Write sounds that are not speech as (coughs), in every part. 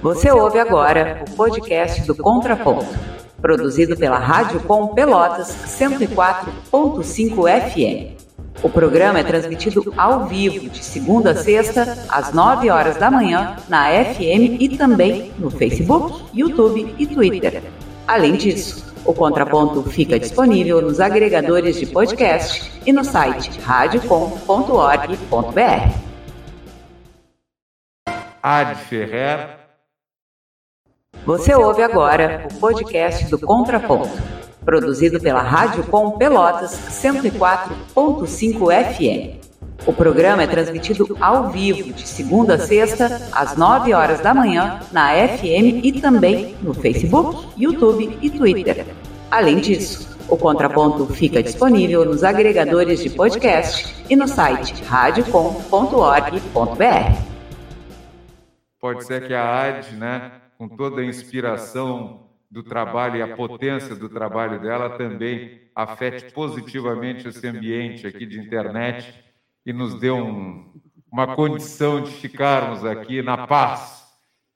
Você ouve agora o podcast do Contraponto, produzido pela Rádio Com Pelotas 104.5 FM. O programa é transmitido ao vivo de segunda a sexta, às 9 horas da manhã, na FM e também no Facebook, YouTube e Twitter. Além disso, o Contraponto fica disponível nos agregadores de podcast e no site radiocom.org.br. Ad Ferrer você ouve agora o podcast do Contraponto, produzido pela Rádio Com Pelotas 104.5 FM. O programa é transmitido ao vivo de segunda a sexta, às 9 horas da manhã, na FM e também no Facebook, YouTube e Twitter. Além disso, o Contraponto fica disponível nos agregadores de podcast e no site radiocom.org.br. Pode ser que a AD, né? Com toda a inspiração do trabalho e a potência do trabalho dela, também afete positivamente esse ambiente aqui de internet e nos dê um, uma condição de ficarmos aqui na paz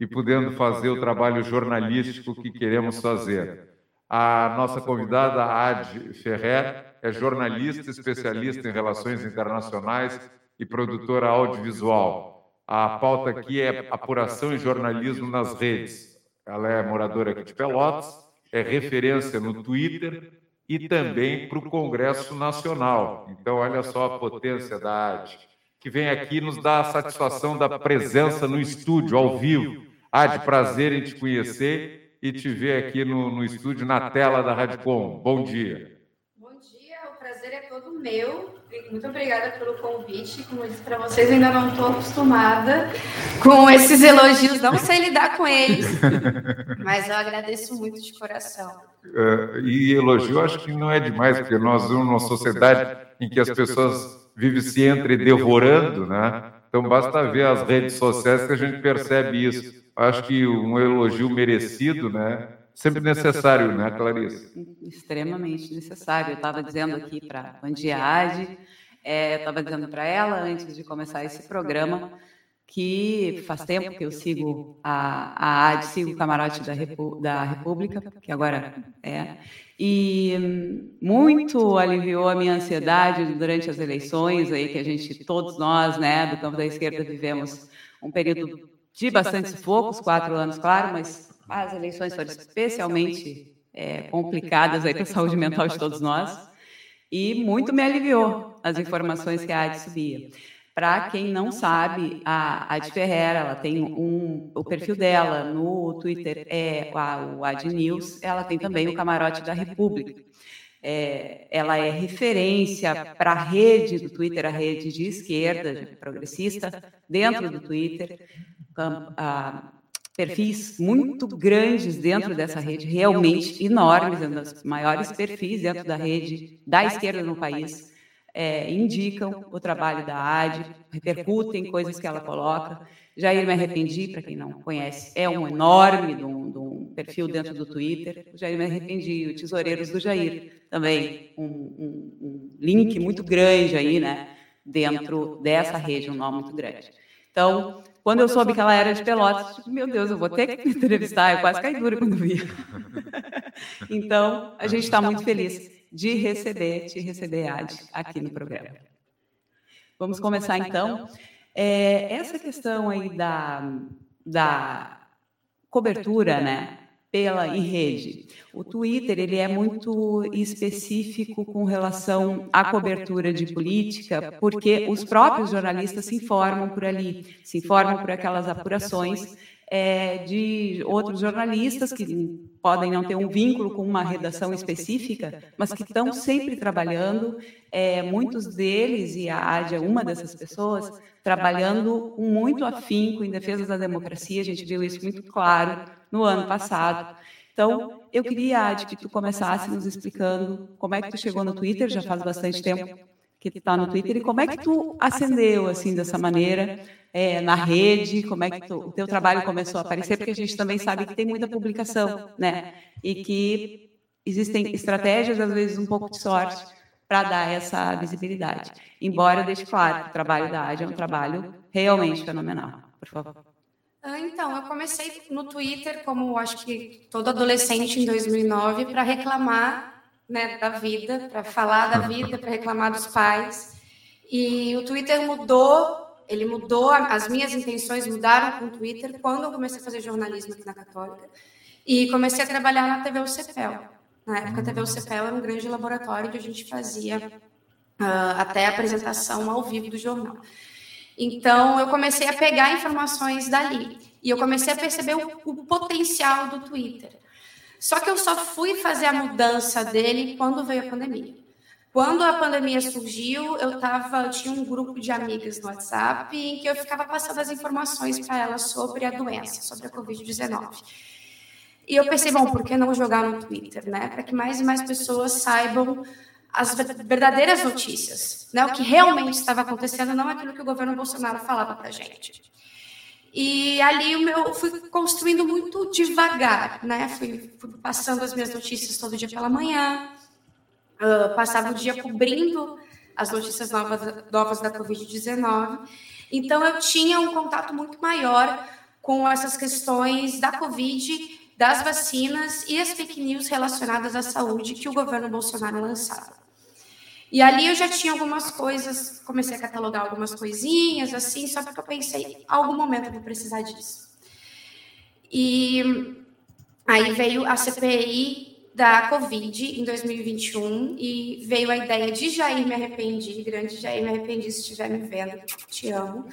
e podendo fazer o trabalho jornalístico que queremos fazer. A nossa convidada, Ad Ferrer, é jornalista especialista em relações internacionais e produtora audiovisual. A pauta aqui é apuração e jornalismo nas redes. Ela é moradora aqui de Pelotas, é referência no Twitter e também para o Congresso Nacional. Então, olha só a potência da AD, que vem aqui nos dar a satisfação da presença no estúdio, ao vivo. AD, prazer em te conhecer e te ver aqui no, no estúdio, na tela da Radicom. Bom dia. Bom dia, o prazer é todo meu muito obrigada pelo convite. Como eu disse para vocês, ainda não estou acostumada com esses elogios, não sei lidar com eles, (laughs) mas eu agradeço muito de coração. Uh, e elogio acho que não é demais, porque nós vivemos numa sociedade em que as pessoas vivem se entre devorando, né? Então basta ver as redes sociais que a gente percebe isso. Acho que um elogio merecido, né? Sempre necessário, né, Clarice? Extremamente necessário. Eu estava dizendo aqui para a Andiade, é, estava dizendo para ela, antes de começar esse programa, que faz tempo que eu sigo a, a AD, sigo o camarote da, Repu, da República, que agora é, e muito aliviou a minha ansiedade durante as eleições, aí que a gente, todos nós, né, do campo da esquerda, vivemos um período de bastante sufocos, quatro anos, claro, mas as eleições foram especialmente é, complicadas aí para a saúde mental de todos nós. e muito me aliviou as informações que a AD subia. Para quem não sabe, a Ad Ferreira, ela tem um, o perfil dela no Twitter é o Ad News, ela tem também o Camarote da República. É, ela é referência para a rede do Twitter, a rede de esquerda, de progressista, dentro do Twitter. A, perfis muito grandes dentro dessa rede, realmente enormes, um dos maiores perfis dentro da rede da esquerda no país, é, indicam o trabalho da AD, repercutem coisas que ela coloca. Jair Me Arrependi, para quem não conhece, é um enorme de um, de um perfil dentro do Twitter. O Jair Me Arrependi, o Tesoureiros do Jair, também um, um, um link muito grande aí, né, dentro dessa rede, um nome muito grande. Então, quando eu soube que ela era de Pelotas, meu Deus, eu vou ter que me entrevistar. Eu quase caí dura quando vi. então, a gente está muito feliz de receber, te receber, Ad, aqui no programa. Vamos começar, então. É, essa questão aí da, da cobertura, né? Pela em rede. O Twitter ele é muito específico com relação à cobertura de política, porque os próprios jornalistas se informam por ali, se informam por aquelas apurações é, de outros jornalistas que podem não ter um vínculo com uma redação específica, mas que estão sempre trabalhando, é, muitos deles, e a AD é uma dessas pessoas, trabalhando com muito afinco em defesa da democracia, a gente viu isso muito claro no ano passado. Então, eu queria, Ad, que tu começasse nos explicando como é que tu chegou no Twitter, já faz bastante tempo que tu está no Twitter, e como é que tu acendeu, assim, dessa maneira, é, na rede, como é que tu, o teu trabalho começou a aparecer, porque a gente também sabe que tem muita publicação, né, e que existem estratégias, às vezes um pouco de sorte, para dar essa visibilidade. Embora eu deixe claro que o trabalho da AD é um trabalho realmente fenomenal. Por favor. Ah, então, eu comecei no Twitter, como acho que todo adolescente em 2009, para reclamar né, da vida, para falar da vida, para reclamar dos pais. E o Twitter mudou, ele mudou, as minhas intenções mudaram com o Twitter quando eu comecei a fazer jornalismo aqui na Católica. E comecei a trabalhar na TV UCPEL. Na época, a TV UCPEL era um grande laboratório que a gente fazia uh, até a apresentação ao vivo do jornal. Então, eu comecei a pegar informações dali. E eu comecei a perceber o, o, potencial do Twitter. Só que eu só fui fazer a mudança dele quando veio a pandemia. Quando a pandemia surgiu, eu tava, eu tinha um grupo de amigas no WhatsApp em que eu ficava passando as informações para elas sobre a doença, sobre a Covid-19. E eu pensei, bom, por que não jogar no Twitter, né? Para que mais e mais pessoas saibam as verdadeiras notícias, né? O que realmente estava acontecendo, não aquilo que o governo Bolsonaro falava para a gente. E ali o meu fui construindo muito devagar, né? Fui, fui passando as minhas notícias todo dia pela manhã, uh, passava o dia cobrindo as notícias novas, novas da Covid-19. Então eu tinha um contato muito maior com essas questões da Covid, das vacinas e as fake news relacionadas à saúde que o governo Bolsonaro lançava. E ali eu já tinha algumas coisas, comecei a catalogar algumas coisinhas, assim, só porque eu pensei, algum momento eu vou precisar disso. E aí veio a CPI da Covid em 2021 e veio a ideia de Jair Me Arrependi, grande Jair Me Arrependi, se estiver me vendo, te amo,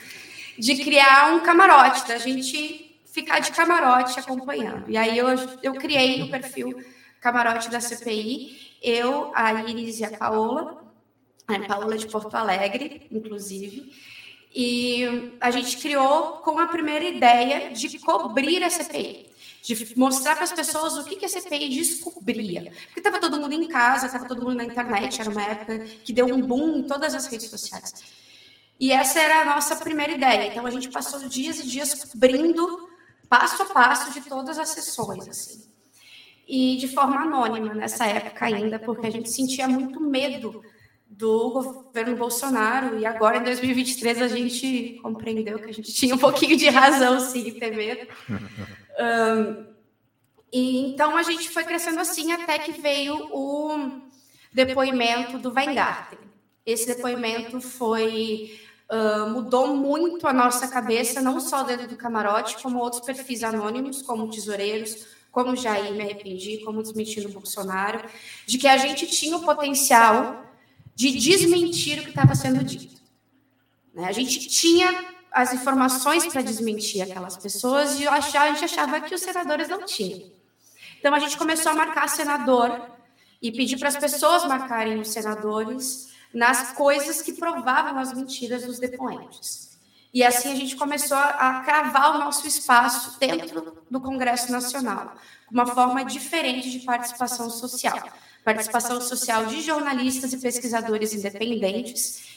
de criar um camarote, da gente ficar de camarote acompanhando. E aí eu, eu criei o perfil camarote da CPI, eu, a Iris e a Paola, a Paola de Porto Alegre, inclusive, e a gente criou com a primeira ideia de cobrir a CPI, de mostrar para as pessoas o que, que a CPI descobria. Porque estava todo mundo em casa, estava todo mundo na internet, era uma época que deu um boom em todas as redes sociais. E essa era a nossa primeira ideia. Então a gente passou dias e dias cobrindo passo a passo de todas as sessões, assim. E de forma anônima nessa época ainda, porque a gente sentia muito medo do governo Bolsonaro e agora em 2023 a gente compreendeu que a gente tinha um pouquinho de razão sim ter medo. Um, e então a gente foi crescendo assim até que veio o depoimento do Weingarten. Esse depoimento foi uh, mudou muito a nossa cabeça, não só dentro do camarote, como outros perfis anônimos, como tesoureiros, como Jair me arrependi, como desmentindo Bolsonaro, de que a gente tinha o potencial de desmentir o que estava sendo dito. Né? A gente tinha as informações para desmentir aquelas pessoas e a gente achava que os senadores não tinham. Então a gente começou a marcar senador e pedir para as pessoas marcarem os senadores nas coisas que provavam as mentiras dos depoentes. E assim a gente começou a cravar o nosso espaço dentro do Congresso Nacional, uma forma diferente de participação social participação social de jornalistas e pesquisadores independentes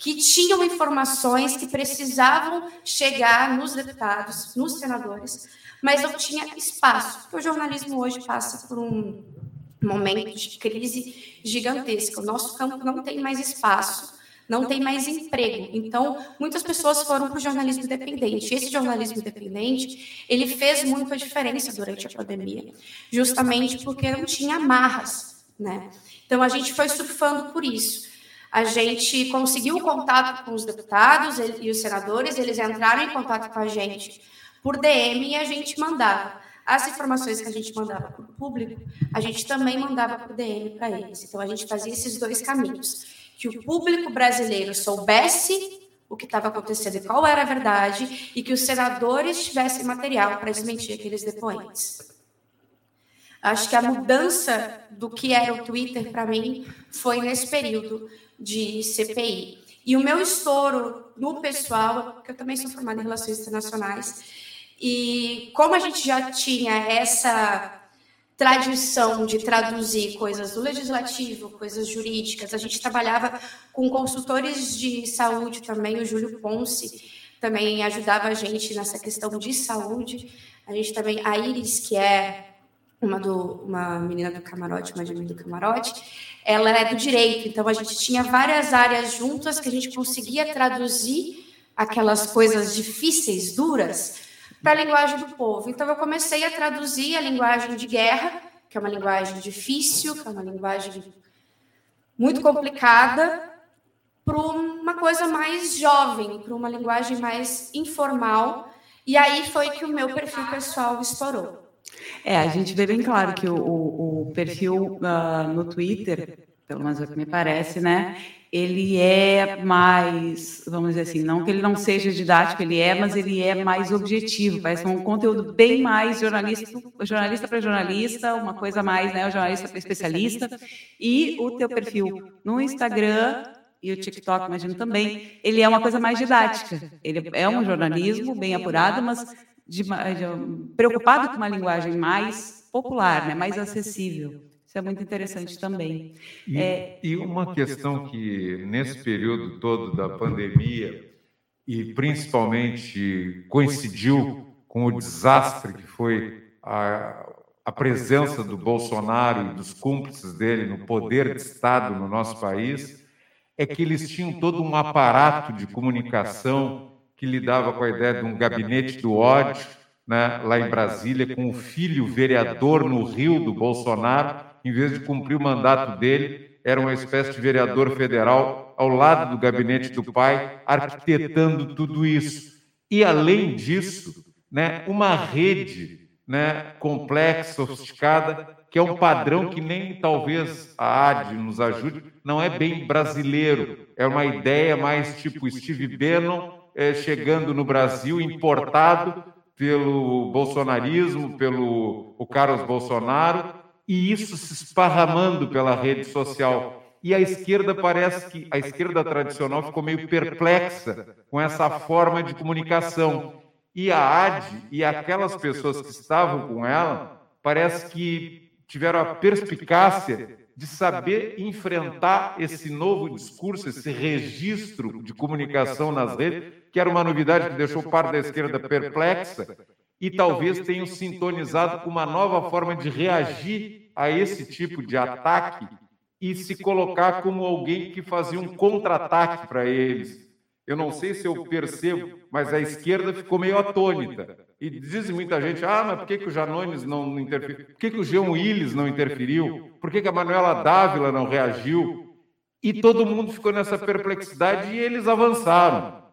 que tinham informações que precisavam chegar nos deputados, nos senadores, mas não tinha espaço, porque o jornalismo hoje passa por um momento de crise gigantesca. O nosso campo não tem mais espaço, não tem mais emprego. Então, muitas pessoas foram para o jornalismo independente. Esse jornalismo independente, ele fez muita diferença durante a pandemia, justamente porque não tinha amarras né? Então a gente foi surfando por isso. A gente conseguiu contato com os deputados e os senadores, eles entraram em contato com a gente por DM e a gente mandava. As informações que a gente mandava para o público, a gente também mandava por DM para eles. Então a gente fazia esses dois caminhos. Que o público brasileiro soubesse o que estava acontecendo e qual era a verdade, e que os senadores tivessem material para desmentir aqueles depoentes. Acho que a mudança do que era o Twitter para mim foi nesse período de CPI. E o meu estouro no pessoal, porque eu também sou formada em relações internacionais, e como a gente já tinha essa tradição de traduzir coisas do legislativo, coisas jurídicas, a gente trabalhava com consultores de saúde também, o Júlio Ponce também ajudava a gente nessa questão de saúde. A gente também, a Iris, que é uma, do, uma menina do camarote, uma de do camarote, ela é do direito, então a gente tinha várias áreas juntas que a gente conseguia traduzir aquelas coisas difíceis, duras, para a linguagem do povo. Então, eu comecei a traduzir a linguagem de guerra, que é uma linguagem difícil, que é uma linguagem muito complicada, para uma coisa mais jovem, para uma linguagem mais informal. E aí foi que o meu perfil pessoal estourou. É, a gente vê bem claro que o, o, perfil uh, no Twitter, pelo menos é o que me parece, né? Ele é mais, vamos dizer assim, não que ele não seja didático, ele é, mas ele é mais objetivo, parece um conteúdo bem mais jornalista, jornalista para jornalista, uma coisa mais, né, o jornalista para especialista. E o teu perfil no Instagram e o TikTok, imagino também, ele é uma coisa mais didática. Ele é um jornalismo bem apurado, mas de, de, preocupado com uma linguagem mais popular, né, mais acessível. Isso é muito interessante também. E, é, e uma questão que, nesse período todo da pandemia, e principalmente coincidiu com o desastre que foi a, a presença do Bolsonaro e dos cúmplices dele no poder de Estado no nosso país, é que eles tinham todo um aparato de comunicação que lidava com a ideia de um gabinete do ódio, né, lá em Brasília, com o filho vereador no Rio do Bolsonaro, em vez de cumprir o mandato dele, era uma espécie de vereador federal ao lado do gabinete do pai, arquitetando tudo isso. E, além disso, né, uma rede né, complexa, sofisticada, que é um padrão que nem talvez a AD nos ajude, não é bem brasileiro, é uma ideia mais tipo Steve Bannon é, chegando no Brasil, importado pelo bolsonarismo, pelo o Carlos Bolsonaro, e isso se esparramando pela rede social. E a esquerda parece que a esquerda tradicional ficou meio perplexa com essa forma de comunicação. E a AD e aquelas pessoas que estavam com ela parece que tiveram a perspicácia de saber enfrentar esse novo discurso, esse registro de comunicação nas redes, que era uma novidade que deixou parte da esquerda perplexa, e talvez tenham sintonizado com uma nova forma de reagir a esse tipo de ataque e se colocar como alguém que fazia um contra-ataque para eles. Eu não sei se eu percebo, mas a esquerda ficou meio atônita. E diz muita gente, ah, mas por que, que o Janones não interferiu? Por que, que o Jean Willis não interferiu? Por que, que a Manuela Dávila não reagiu? E todo mundo ficou nessa perplexidade e eles avançaram.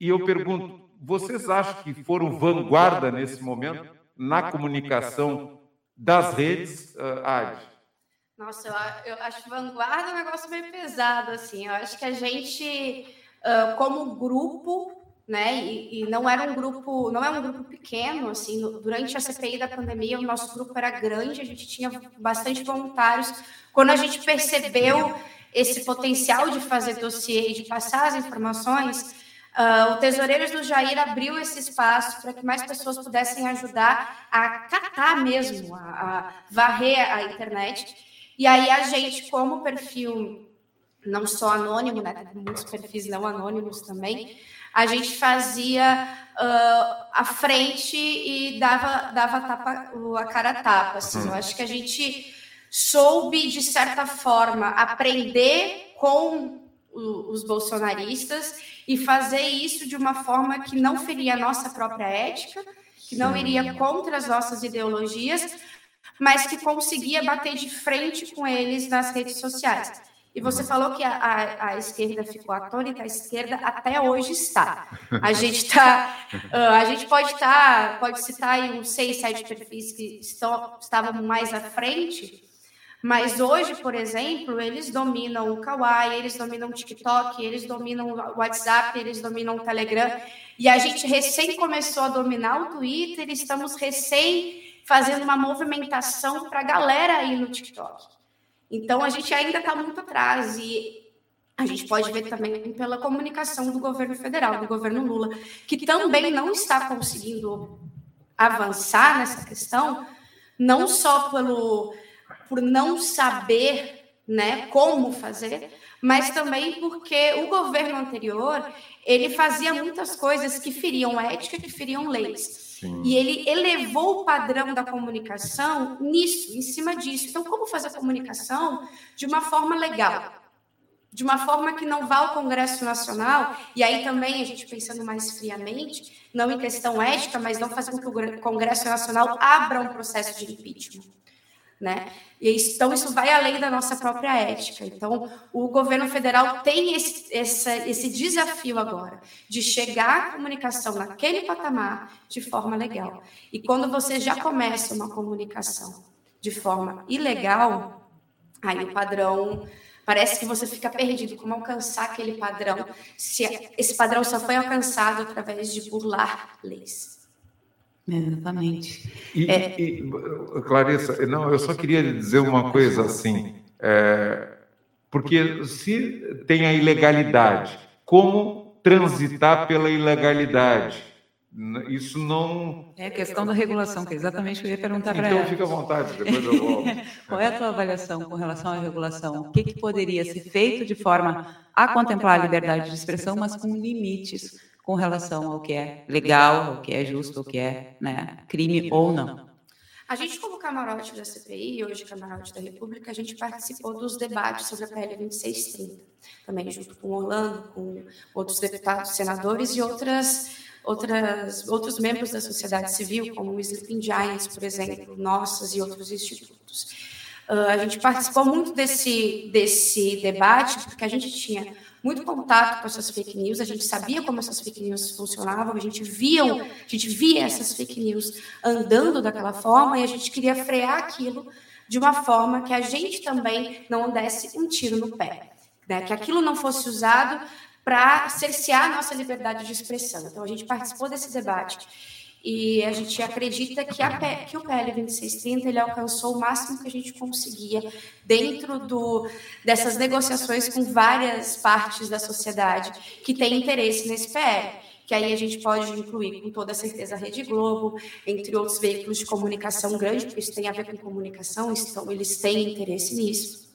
E eu pergunto, vocês acham que foram vanguarda nesse momento na comunicação das redes, uh, Adi? Nossa, eu, eu acho vanguarda um negócio meio pesado, assim. Eu acho que a gente, uh, como grupo, né, e, e, não era um grupo, não é um grupo pequeno, assim, durante a CPI da pandemia, o nosso grupo era grande, a gente tinha bastante voluntários. Quando a gente percebeu esse potencial de fazer dossiê e de passar as informações, Uh, o Tesoureiros do Jair abriu esse espaço para que mais pessoas pudessem ajudar a catar mesmo, a, a, varrer a internet. E aí a gente, como perfil não só anônimo, né, muitos perfis não anônimos também, a gente fazia uh, a frente e dava, dava a, tapa, a cara a tapa. Assim. Eu acho que a gente soube, de certa forma, aprender com os bolsonaristas e fazer isso de uma forma que não feria a nossa própria ética, que não iria contra as nossas ideologias, mas que conseguia bater de frente com eles nas redes sociais. E você falou que a, a, a esquerda ficou atônita, a esquerda até hoje está. A gente está, uh, (laughs) a gente pode estar, tá, pode citar aí uns seis, sete perfis que estão, estavam mais à frente, mas hoje, por exemplo, eles dominam o Kawaii, eles dominam o TikTok, eles dominam o WhatsApp, eles dominam o Telegram. E a gente recém começou a dominar o Twitter, estamos recém fazendo uma movimentação para a galera aí no TikTok. Então, a gente ainda está muito atrás e a gente pode ver também pela comunicação do governo federal, do governo Lula, que também não está conseguindo avançar nessa questão, não só pelo por não saber né, como fazer, mas também porque o governo anterior ele fazia muitas coisas que feriam ética, que feriam leis. Sim. E ele elevou o padrão da comunicação nisso, em cima disso. Então, como fazer a comunicação de uma forma legal? de uma forma que não vá ao Congresso Nacional, e aí também a gente pensando mais friamente, não em questão ética, mas não fazer com que o Congresso Nacional abra um processo de impeachment. Né? E então, isso vai além da nossa própria ética. Então, o governo federal tem esse, esse, esse desafio agora de chegar à comunicação naquele patamar de forma legal. E quando você já começa uma comunicação de forma ilegal, aí o padrão Parece que você fica perdido como alcançar aquele padrão, se esse padrão só foi alcançado através de burlar leis. Exatamente. E, é... e, Clarissa, não, eu só queria dizer uma coisa assim, é, porque se tem a ilegalidade, como transitar pela ilegalidade? Isso não. É a questão da regulação, que é exatamente o que eu ia perguntar para então, ela. Então, fica à vontade, depois eu volto. (laughs) Qual é a tua avaliação com relação à regulação? O que, que poderia ser feito de forma a contemplar a liberdade de expressão, mas com limites com relação ao que é legal, ao que é justo, ao que é né, crime ou não? A gente, como camarote da CPI, hoje camarote da República, a gente participou dos debates sobre a PL 2630, também junto com Orlando, com outros deputados, senadores e outras outras, outros membros da sociedade civil, como o Sleeping Giants, por exemplo, nossas e outros institutos. Uh, a gente participou muito desse, desse debate, porque a gente tinha muito contato com essas fake news, a gente sabia como essas fake news funcionavam, a gente via, a gente via essas fake news andando daquela forma e a gente queria frear aquilo de uma forma que a gente também não desse um tiro no pé, né? que aquilo não fosse usado para cercear a nossa liberdade de expressão. Então, a gente participou desse debate e a gente acredita que, a, que o PL 2630 ele alcançou o máximo que a gente conseguia dentro do, dessas negociações com várias partes da sociedade que têm interesse nesse PL que aí a gente pode incluir com toda certeza a Rede Globo, entre outros veículos de comunicação grande, porque isso tem a ver com comunicação, então eles têm interesse nisso.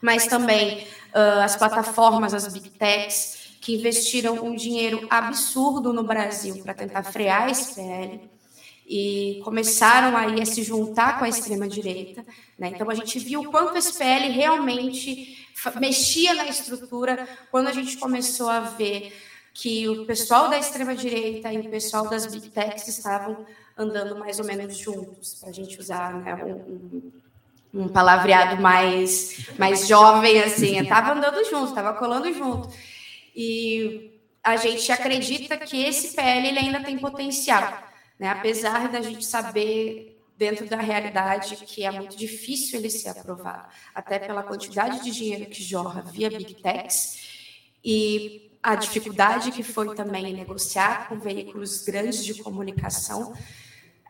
Mas também uh, as plataformas, as big techs, que investiram um dinheiro absurdo no Brasil para tentar frear esse PL e começaram aí a se juntar com a extrema-direita. Né? Então, a gente viu o quanto esse PL realmente mexia na estrutura quando a gente começou a ver que o pessoal da extrema-direita e o pessoal das big techs estavam andando mais ou menos juntos, para a gente usar né, um, um palavreado mais, mais jovem, assim, estava andando junto, estava colando junto. E a gente acredita que esse PL ele ainda tem potencial, né? apesar da gente saber dentro da realidade que é muito difícil ele ser aprovado, até pela quantidade de dinheiro que jorra via Big Techs e a dificuldade que foi também negociar com veículos grandes de comunicação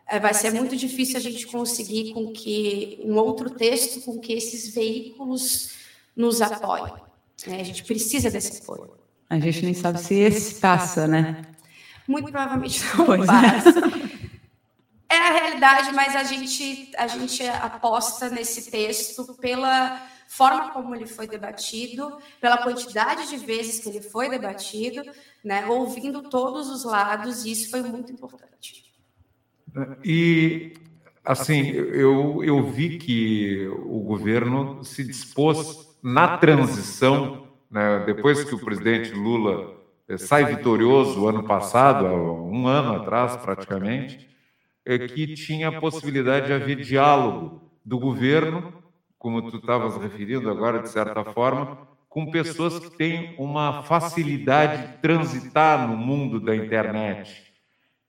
é, vai ser muito difícil a gente conseguir com que um outro texto com que esses veículos nos apoiem. Né? A gente precisa desse apoio. A gente nem sabe se esse passa, né? Muito provavelmente (laughs) não pois é. passa. É. é a realidade, mas a gente, a gente aposta nesse texto pela forma como ele foi debatido, pela quantidade de vezes que ele foi debatido, né, ouvindo todos os lados, e isso foi muito importante. E, assim, eu, eu vi que o governo se dispôs na transição, né, depois que o presidente Lula eh, sai vitorioso ano passado, um ano atrás praticamente, é que tinha a possibilidade de haver diálogo do governo, como tu estavas referindo agora, de certa forma, com pessoas que têm uma facilidade de transitar no mundo da internet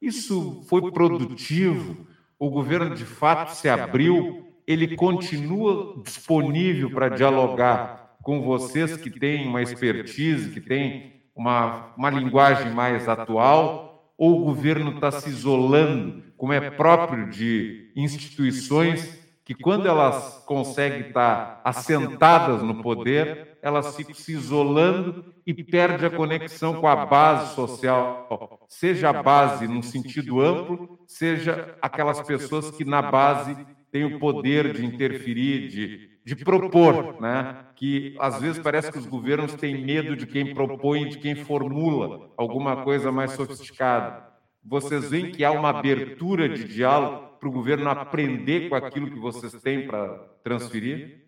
isso foi produtivo? O governo de fato se abriu? Ele continua disponível para dialogar com vocês que têm uma expertise, que têm uma, uma linguagem mais atual? Ou o governo está se isolando, como é próprio de instituições que, quando elas conseguem estar assentadas no poder, elas ficam se isolando e perde a conexão com a base social, seja a base num sentido amplo, seja aquelas pessoas que na base têm o poder de interferir, de, de propor, né? que às vezes parece que os governos têm medo de quem propõe, de quem formula alguma coisa mais sofisticada. Vocês veem que há uma abertura de diálogo para o governo aprender com aquilo que vocês têm para transferir?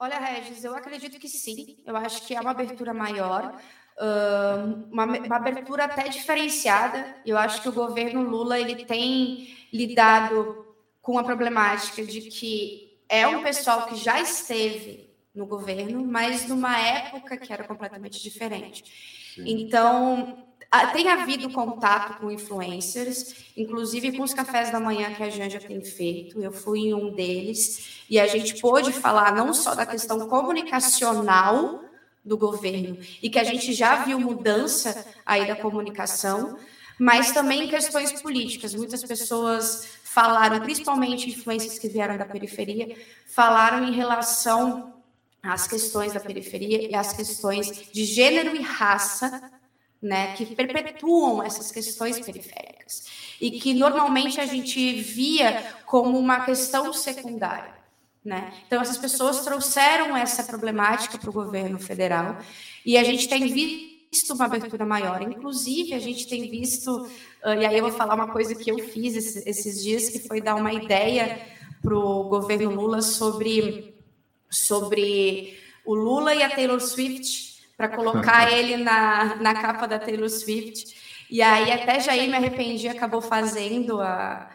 Olha, Regis, eu acredito que sim. Eu acho que é uma abertura maior, uma, uma abertura até diferenciada. Eu acho que o governo Lula ele tem lidado com a problemática de que é um pessoal que já esteve no governo, mas numa época que era completamente diferente. Sim. Então, tem havido contato com influencers, inclusive com os cafés da manhã que a Janja tem feito. Eu fui em um deles e a gente pôde falar não só da questão comunicacional do governo e que a gente já viu mudança aí da comunicação, mas também questões políticas. Muitas pessoas falaram, principalmente influências que vieram da periferia, falaram em relação às questões da periferia e às questões de gênero e raça né, que perpetuam essas questões periféricas e que normalmente a gente via como uma questão secundária. Né? Então, essas pessoas trouxeram essa problemática para o governo federal e a gente tem visto uma abertura maior. Inclusive, a gente tem visto, e aí eu vou falar uma coisa que eu fiz esses, esses dias, que foi dar uma ideia para o governo Lula sobre, sobre o Lula e a Taylor Swift para (laughs) colocar ele na, na capa da Taylor Swift. E aí até Jair me arrependi, acabou fazendo a,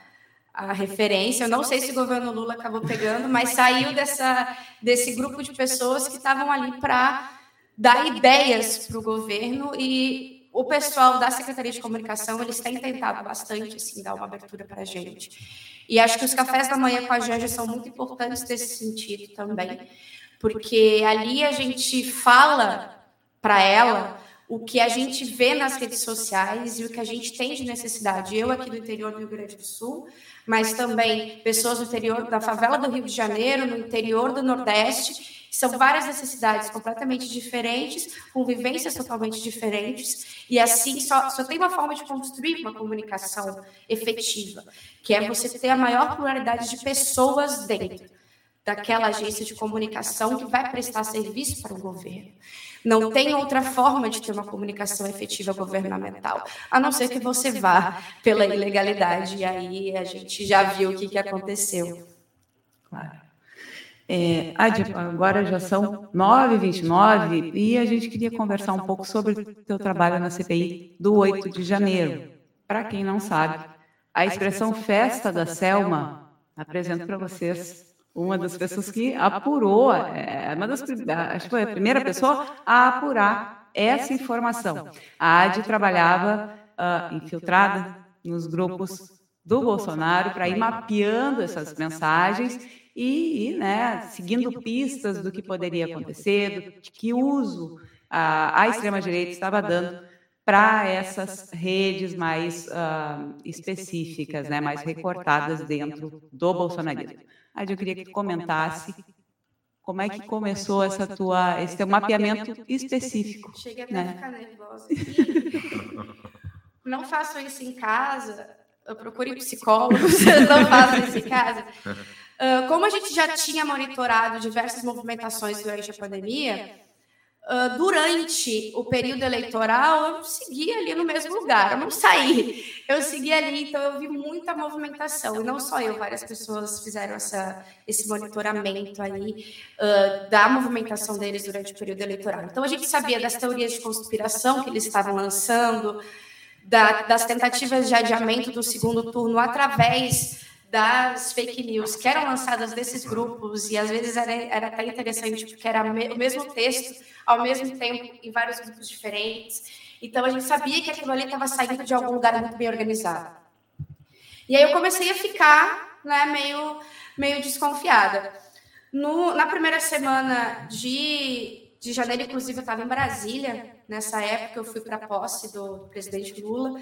a referência. Eu não sei se o governo Lula acabou pegando, mas saiu dessa, desse grupo de pessoas que estavam ali para dar ideias para o governo e o pessoal da Secretaria de Comunicação, eles têm tentado bastante assim, dar uma abertura para a gente. E acho que os cafés da manhã com a Janja são muito importantes nesse sentido também, porque ali a gente fala para ela o que a gente vê nas redes sociais e o que a gente tem de necessidade. Eu aqui do interior do Rio Grande do Sul, mas também pessoas do interior da favela do Rio de Janeiro, no interior do Nordeste. São várias necessidades completamente diferentes, com vivências totalmente diferentes, e assim só, só tem uma forma de construir uma comunicação efetiva, que é você ter a maior pluralidade de pessoas dentro daquela agência de comunicação que vai prestar serviço para o governo. Não tem outra forma de ter uma comunicação efetiva governamental, a não ser que você vá pela ilegalidade. E aí a gente já viu o que, que aconteceu. Claro. É, agora já são 9h29 e a gente queria conversar um pouco sobre o teu trabalho na CPI do 8 de janeiro. Para quem não sabe, a expressão festa da Selma apresento para vocês uma das pessoas que apurou, é, uma das, acho que foi a primeira pessoa a apurar essa informação. A AD trabalhava uh, infiltrada nos grupos do Bolsonaro para ir mapeando essas mensagens e, e né, seguindo pistas do que poderia acontecer, do que uso a, a extrema-direita estava dando para essas redes mais uh, específicas, né, mais recortadas dentro do bolsonarismo. Aí eu queria que tu comentasse como é que começou essa tua, esse teu mapeamento específico. Cheguei até né? a ficar nervosa. (laughs) (laughs) não façam isso em casa, eu procure psicólogos, (laughs) não façam isso em casa. Uh, como a gente já tinha monitorado diversas movimentações durante a pandemia, Uh, durante o período eleitoral, eu segui ali no mesmo lugar, eu não saí, (laughs) eu segui ali, então eu vi muita movimentação, e não só eu, várias pessoas fizeram essa, esse monitoramento aí uh, da movimentação deles durante o período eleitoral. Então a gente sabia das teorias de conspiração que eles estavam lançando, da, das tentativas de adiamento do segundo turno através das fake news que eram lançadas desses grupos, e às vezes era, era até interessante, porque era o mesmo texto, ao mesmo tempo, em vários grupos diferentes. Então, a gente sabia que aquilo ali estava saindo de algum lugar muito bem organizado. E aí eu comecei a ficar né, meio, meio desconfiada. No, na primeira semana de, de janeiro, inclusive, eu estava em Brasília, nessa época eu fui para a posse do presidente Lula,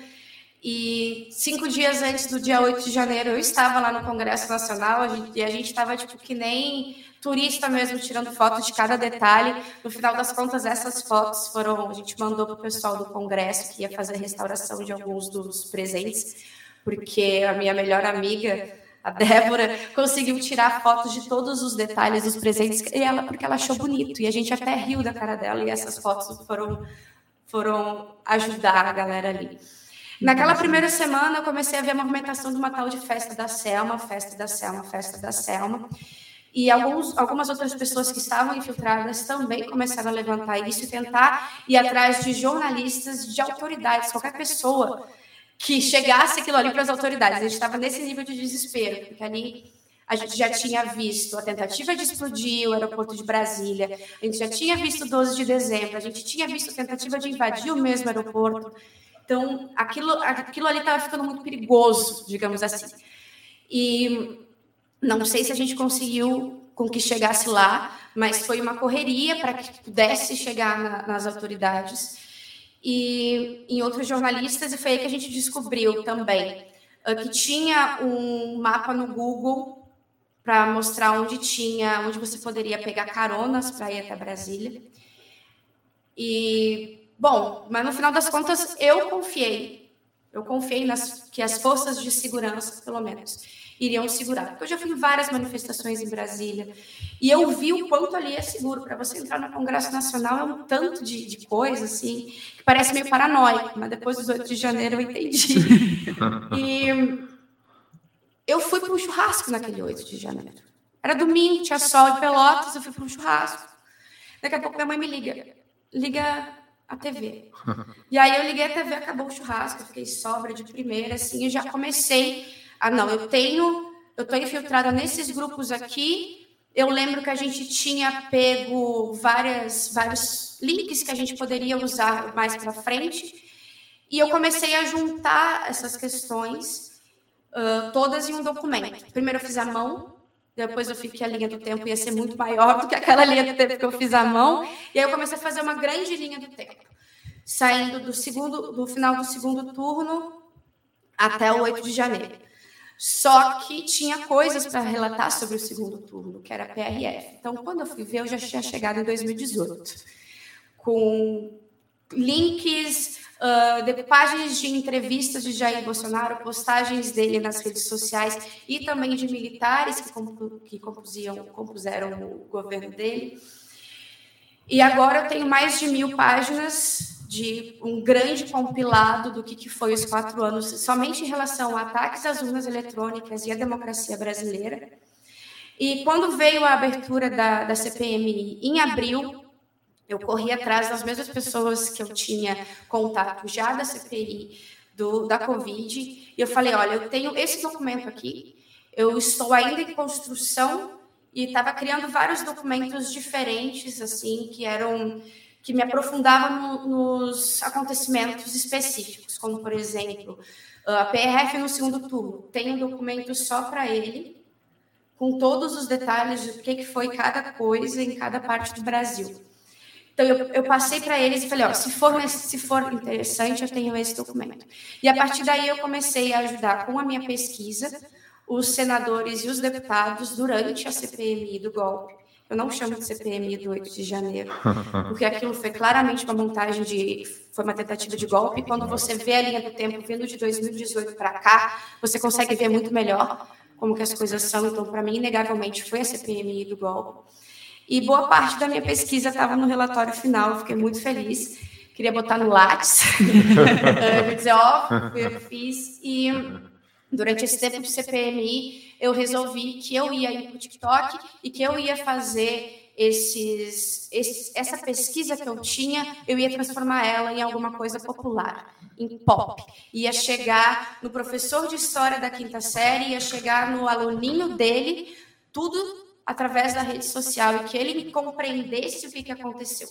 e cinco dias antes do dia 8 de janeiro, eu estava lá no Congresso Nacional a gente, e a gente estava tipo que nem turista mesmo, tirando fotos de cada detalhe. No final das contas, essas fotos foram. A gente mandou para o pessoal do Congresso que ia fazer a restauração de alguns dos presentes, porque a minha melhor amiga. A Débora conseguiu tirar fotos de todos os detalhes dos presentes e ela porque ela achou bonito e a gente até riu da cara dela e essas fotos foram foram ajudar a galera ali. Naquela primeira semana, eu comecei a ver a movimentação de uma tal de festa da Selma, festa da Selma, festa da Selma. E alguns, algumas outras pessoas que estavam infiltradas também começaram a levantar isso e tentar ir atrás de jornalistas, de autoridades, qualquer pessoa que chegasse aquilo ali para as autoridades. A gente estava nesse nível de desespero, porque ali a gente já tinha visto a tentativa de explodir o aeroporto de Brasília, a gente já tinha visto 12 de dezembro, a gente tinha visto a tentativa de invadir o mesmo aeroporto. Então, aquilo, aquilo ali estava ficando muito perigoso, digamos assim. E não sei se a gente conseguiu com que chegasse lá, mas foi uma correria para que pudesse chegar na, nas autoridades. E em outros jornalistas, e foi aí que a gente descobriu também uh, que tinha um mapa no Google para mostrar onde tinha, onde você poderia pegar caronas para ir até Brasília. E bom, mas no final das contas eu confiei, eu confiei nas que as forças de segurança, pelo menos, iriam segurar. Porque eu já fui em várias manifestações em Brasília e eu vi o quanto ali é seguro. Para você entrar no Congresso Nacional é um tanto de, de coisa, assim, que parece meio paranoico, mas depois dos 8 de janeiro eu entendi. (laughs) E eu fui para um churrasco naquele 8 de janeiro. Era domingo, tinha sol de Pelotas, eu fui para um churrasco. Daqui a pouco minha mãe me liga. Liga a TV. (laughs) E aí eu liguei a TV, acabou o churrasco, fiquei sobra de primeira, assim, e já comecei ah, não, eu tenho, eu estou infiltrada nesses grupos aqui. Eu lembro que a gente tinha pego várias, vários links que a gente poderia usar mais para frente. E eu comecei a juntar essas questões uh, todas em um documento. Primeiro eu fiz a mão, depois eu vi que a linha do tempo ia ser muito maior do que aquela linha do tempo que eu fiz à mão. E aí eu comecei a fazer uma grande linha do tempo, saindo do segundo, do final do segundo turno até o 8 de janeiro. Só que tinha coisas para relatar sobre o segundo turno, que era PRF. Então, quando eu fui ver, eu já tinha chegado em 2018, com links, uh, de páginas de entrevistas de Jair Bolsonaro, postagens dele nas redes sociais e também de militares que, compu que compuseram o governo dele. E agora eu tenho mais de mil páginas de um grande compilado do que, que foi os quatro anos, somente em relação a ataques às urnas eletrônicas e à democracia brasileira. E quando veio a abertura da, da CPMI em abril, eu corri atrás das mesmas pessoas que eu tinha contato já da CPI do, da Covid, e eu falei: olha, eu tenho esse documento aqui, eu estou ainda em construção e estava criando vários documentos diferentes, assim, que eram que me aprofundava no, nos acontecimentos específicos, como, por exemplo, a PRF no segundo turno. Tem um documento só para ele, com todos os detalhes do que, que foi cada coisa em cada parte do Brasil. Então, eu, eu passei para eles e falei: ó, se for, se for interessante, eu tenho esse documento. E a partir daí, eu comecei a ajudar com a minha pesquisa os senadores e os deputados durante a CPMI do golpe eu não chamo de CPMI do 8 de janeiro, (laughs) porque aquilo foi claramente uma montagem de. Foi uma tentativa de golpe. Quando você vê a linha do tempo vindo de 2018 para cá, você consegue ver muito melhor como que as coisas são. Então, para mim, inegavelmente, foi a CPMI do golpe. E boa parte da minha pesquisa estava no relatório final, fiquei muito feliz. Queria botar no Lattes, (laughs) dizer, ó, eu fiz. E durante esse tempo de CPMI, eu resolvi que eu ia ir para o TikTok e que eu ia fazer esses, esses, essa pesquisa que eu tinha, eu ia transformar ela em alguma coisa popular, em pop. Ia chegar no professor de história da quinta série, ia chegar no aluninho dele, tudo através da rede social e que ele compreendesse o que, que aconteceu.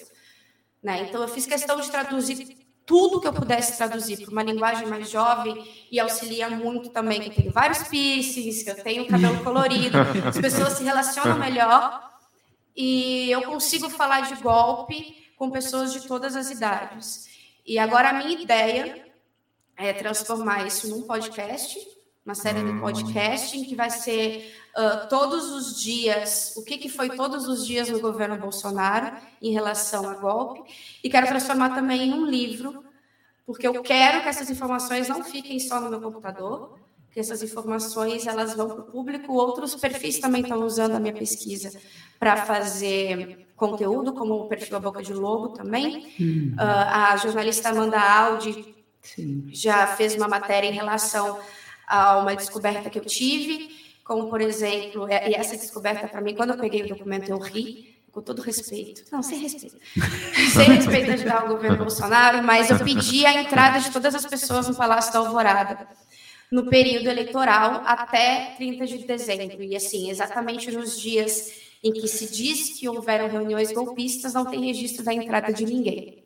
Né? Então, eu fiz questão de traduzir tudo que eu pudesse traduzir para uma linguagem mais jovem e auxilia muito também que eu tenho vários piercings, que eu tenho cabelo colorido, (laughs) as pessoas se relacionam melhor e eu consigo falar de golpe com pessoas de todas as idades. E agora a minha ideia é transformar isso num podcast, uma série de podcasting que vai ser uh, todos os dias, o que, que foi todos os dias no governo Bolsonaro em relação a golpe, e quero transformar também em um livro, porque eu quero que essas informações não fiquem só no meu computador, que essas informações elas vão para o público, outros perfis também estão usando a minha pesquisa para fazer conteúdo, como o perfil A Boca de Lobo também. Uh, a jornalista Amanda Aldi Sim. já fez uma matéria em relação a uma descoberta que eu tive. como, por exemplo, é, e essa descoberta para mim, quando eu peguei o documento, eu ri, com todo respeito. Não, sem respeito. (laughs) sem respeito a ajudar o governo Bolsonaro, mas eu pedi a entrada de todas as pessoas no Palácio da Alvorada no período eleitoral até 30 de dezembro. E assim, exatamente nos dias em que se diz que houveram reuniões golpistas, não tem registro da entrada de ninguém.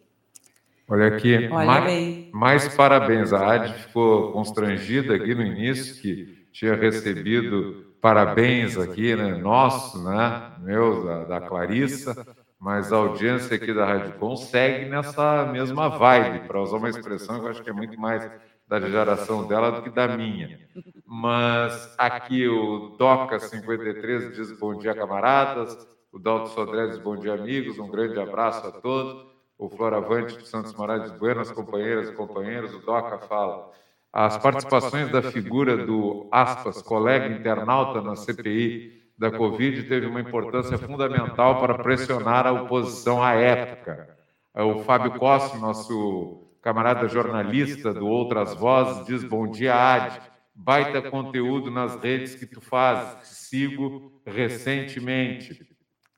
Olha aqui, Olha mais, mais, parabéns. A AD ficou constrangida aqui no início, que tinha recebido parabéns aqui, né, nosso, né, meu, da, da Clarissa, mas a audiência aqui da Rádio Com segue nessa mesma vibe, para usar uma expressão que eu acho que é muito mais da geração dela do que da minha. Mas aqui o Doca53 diz bom dia, camaradas. O Dalton Sodré diz bom dia, amigos. Um grande abraço a todos. O Floravante de Santos Moraes buenas, companheiras e companheiros. O Doca fala. As participações da figura do, aspas, colega internauta na CPI da Covid teve uma importância fundamental para pressionar a oposição à época. O Fábio Costa, nosso camarada jornalista do Outras Vozes, diz: Bom dia, Adi. Baita conteúdo nas redes que tu fazes. Sigo recentemente.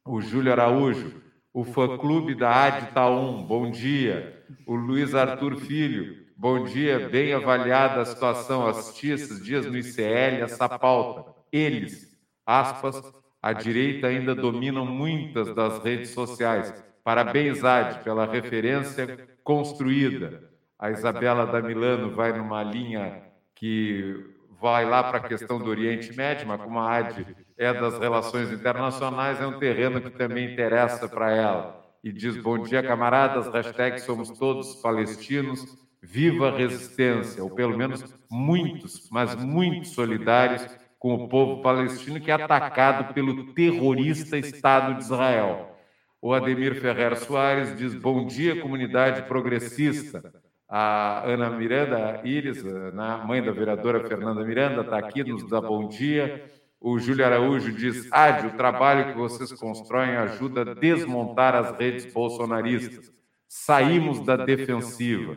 O Júlio Araújo, o fã-clube da Adi Taum, bom dia. O Luiz Arthur Filho, bom dia. Bem avaliada a situação. Assisti esses dias no ICL essa pauta. Eles, aspas, a direita ainda dominam muitas das redes sociais. Parabéns, Adi, pela referência construída. A Isabela da Milano vai numa linha que vai lá para a questão do Oriente Médio, mas como a AD é das relações internacionais, é um terreno que também interessa para ela. E diz: Bom dia, camaradas, hashtag somos todos palestinos, viva a resistência, ou pelo menos muitos, mas muitos solidários com o povo palestino que é atacado pelo terrorista Estado de Israel. O Ademir Ferrer Soares diz: Bom dia, comunidade progressista. A Ana Miranda Iris, a mãe da vereadora Fernanda Miranda, está aqui, nos dá bom dia. O Júlio Araújo diz: Adi, o trabalho que vocês constroem ajuda a desmontar as redes bolsonaristas. Saímos da defensiva.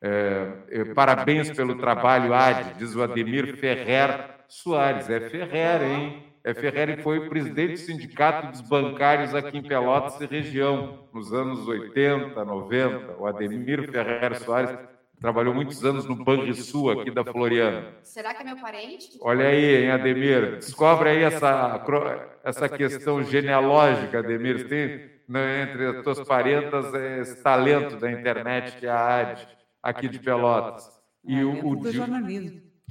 É, é, parabéns pelo trabalho, Adi, diz o Ademir Ferrer Soares. É Ferrer, hein? é, Ferreira foi presidente do Sindicato dos Bancários aqui em Pelotas e região, nos anos 80, 90. O Ademir Ferreira Soares trabalhou muitos anos no Banrisul, aqui da Floriana. Será que é meu parente? Olha aí, hein, Ademir. Descobre aí essa, essa questão genealógica, Ademir. Você tem né, entre as tuas parentas esse talento da internet que é a AD, aqui de Pelotas. E o, o,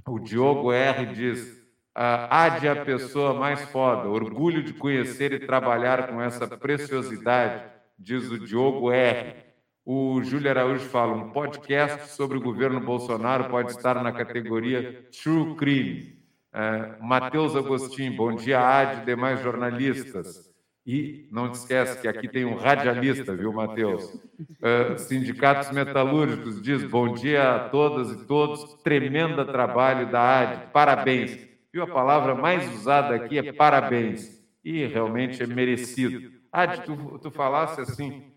o Diogo R. diz há de a pessoa mais foda, orgulho de conhecer e trabalhar com essa preciosidade, diz o Diogo R. O Júlio Araújo fala: um podcast sobre o governo Bolsonaro pode estar na categoria True Crime. É, Matheus Agostinho, bom dia, Ad, demais jornalistas. E não te esquece que aqui tem um radialista, viu, Matheus? Uh, sindicatos Metalúrgicos diz: bom dia a todas e todos, tremenda trabalho da AD, parabéns. Viu? A palavra mais usada aqui é parabéns. E realmente é merecido. Ah, tu, tu falasse assim,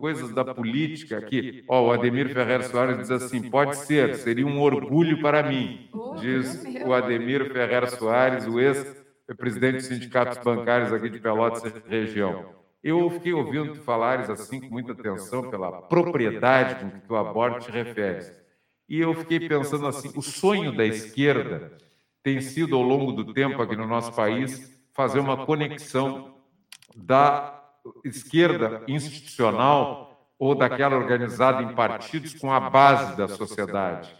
coisas da política aqui. Ó, oh, o Ademir Ferrer Soares diz assim: pode ser, seria um orgulho para mim, diz o Ademir Ferrer Soares, o ex-presidente dos sindicatos bancários aqui de Pelotas região. Eu fiquei ouvindo tu falares assim com muita atenção pela propriedade com que tu aborda te referes. E eu fiquei pensando assim: o sonho da esquerda tem sido, ao longo do tempo aqui no nosso país, fazer uma conexão da esquerda institucional ou daquela organizada em partidos com a base da sociedade.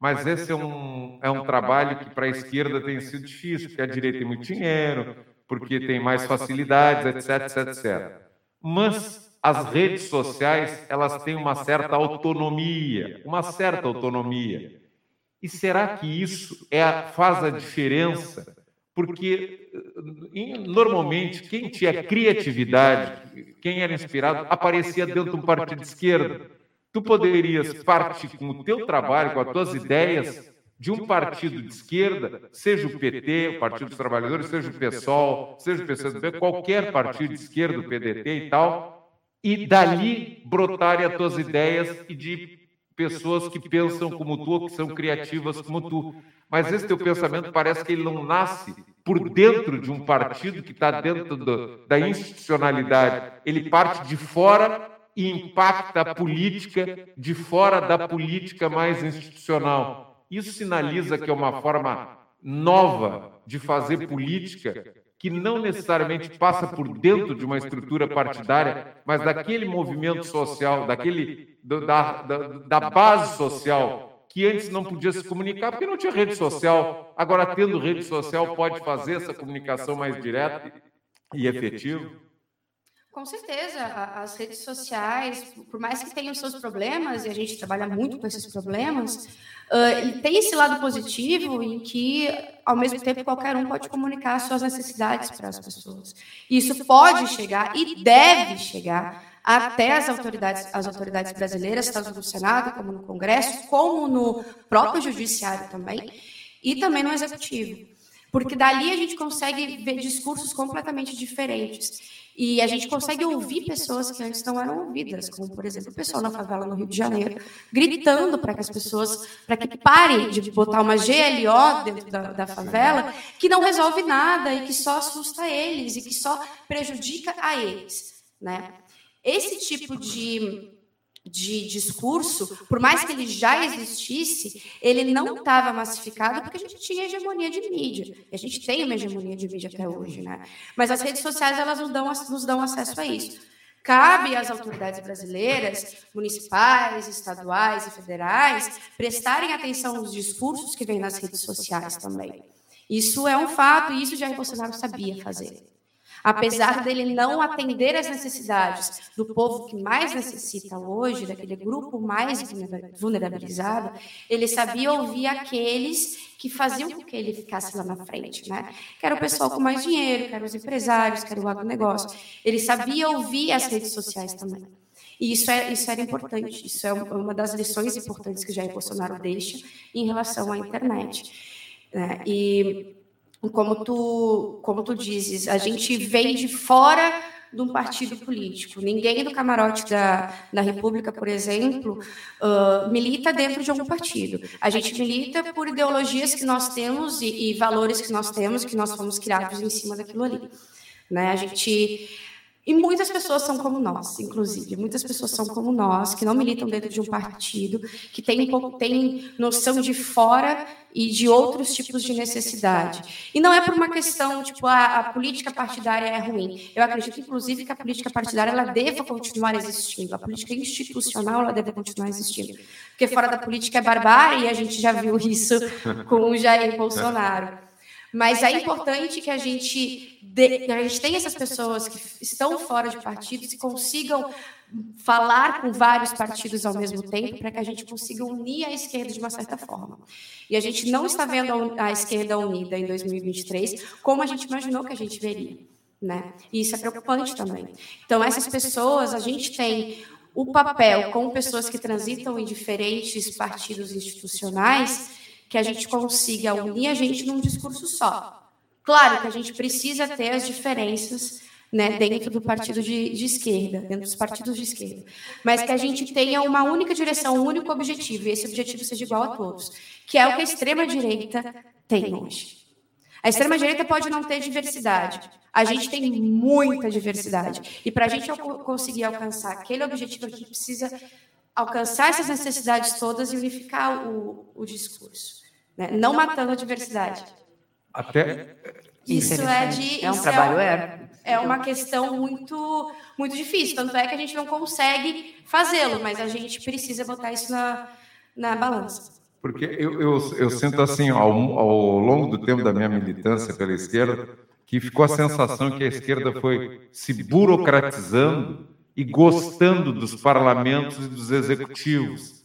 Mas esse é um, é um trabalho que para a esquerda tem sido difícil, porque a direita tem muito dinheiro, porque tem mais facilidades, etc, etc, etc. Mas as redes sociais, elas têm uma certa autonomia, uma certa autonomia. E será que isso é faz a diferença? Porque, normalmente, quem tinha criatividade, quem era inspirado, aparecia dentro de um partido de esquerda. Tu poderias partir com o teu trabalho, com as tuas ideias, de um partido de esquerda, seja o PT, o Partido dos Trabalhadores, seja o PSOL, seja o PCdoB, qualquer partido de esquerda, o PDT e tal, e dali brotarem as tuas ideias e de pessoas que pensam como tu, que são criativas como tu. Mas esse teu pensamento parece que ele não nasce por dentro de um partido que está dentro do, da institucionalidade. Ele parte de fora e impacta a política de fora da política mais institucional. Isso sinaliza que é uma forma nova de fazer política que não necessariamente passa por dentro de uma estrutura partidária, mas daquele movimento social, daquele da, da, da base social que antes não podia se comunicar porque não tinha rede social. Agora, tendo rede social, pode fazer essa comunicação mais direta e efetiva. Com certeza, as redes sociais, por mais que tenham seus problemas, e a gente trabalha muito com esses problemas, uh, tem esse lado positivo em que, ao mesmo tempo, qualquer um pode comunicar suas necessidades para as pessoas. E isso pode chegar e deve chegar até as autoridades, as autoridades brasileiras, tanto no Senado como no Congresso, como no próprio Judiciário também, e também no Executivo. Porque dali a gente consegue ver discursos completamente diferentes. E a gente consegue ouvir pessoas que antes não eram ouvidas, como, por exemplo, o pessoal na favela no Rio de Janeiro, gritando para que as pessoas, para que parem de botar uma GLO dentro da, da favela, que não resolve nada e que só assusta eles e que só prejudica a eles. Né? Esse tipo de de discurso, por mais que ele já existisse, ele não estava massificado porque a gente tinha hegemonia de mídia. E a gente tem uma hegemonia de mídia até hoje, né? Mas as redes sociais elas nos dão, nos dão acesso a isso. Cabe às autoridades brasileiras, municipais, estaduais e federais, prestarem atenção nos discursos que vêm nas redes sociais também. Isso é um fato e isso Jair Bolsonaro sabia fazer. Apesar dele não atender às necessidades do povo que mais necessita hoje, daquele grupo mais vulnerabilizado, ele sabia ouvir aqueles que faziam com que ele ficasse lá na frente, né? Que era o pessoal com mais dinheiro, que eram os empresários, que era o agronegócio. Ele sabia ouvir as redes sociais também. E isso, é, isso era importante, isso é uma das lições importantes que Jair Bolsonaro deixa em relação à internet. Né? E como tu, como tu dizes, a gente vem de fora de um partido político. Ninguém do camarote da, da República, por exemplo, uh, milita dentro de algum partido. A gente milita por ideologias que nós temos e, e valores que nós temos, que nós fomos criados em cima daquilo ali. Né? A gente e muitas pessoas são como nós, inclusive. Muitas pessoas são como nós, que não militam dentro de um partido, que têm, têm noção de fora e de outros tipos de necessidade. E não é por uma questão, tipo, a, a política partidária é ruim. Eu acredito, inclusive, que a política partidária ela deva continuar existindo. A política institucional ela deve continuar existindo. Porque fora da política é barbárie, e a gente já viu isso (laughs) com o Jair Bolsonaro. Mas é importante que a gente, de, a gente tenha essas pessoas que estão fora de partidos e consigam falar com vários partidos ao mesmo tempo para que a gente consiga unir a esquerda de uma certa forma. E a gente não está vendo a esquerda unida em 2023 como a gente imaginou que a gente veria. Né? E isso é preocupante também. Então, essas pessoas, a gente tem o papel com pessoas que transitam em diferentes partidos institucionais que a gente consiga unir a gente num discurso só. Claro que a gente precisa ter as diferenças né, dentro do partido de, de, esquerda, dentro dos partidos de esquerda, mas que a gente tenha uma única direção, um único objetivo, e esse objetivo seja igual a todos, que é o que a extrema-direita tem hoje. A extrema-direita pode não ter diversidade, a gente tem muita diversidade, e para a gente conseguir alcançar aquele objetivo aqui, precisa alcançar essas necessidades todas e unificar o, o discurso né? não matando a diversidade. Até isso é de é um trabalho é, é uma questão muito muito difícil, tanto é que a gente não consegue fazê-lo, mas a gente precisa botar isso na, na balança. Porque eu, eu, eu sinto assim, ao, ao longo do tempo da minha militância pela esquerda, que ficou a sensação que a esquerda foi se burocratizando e gostando dos parlamentos e dos executivos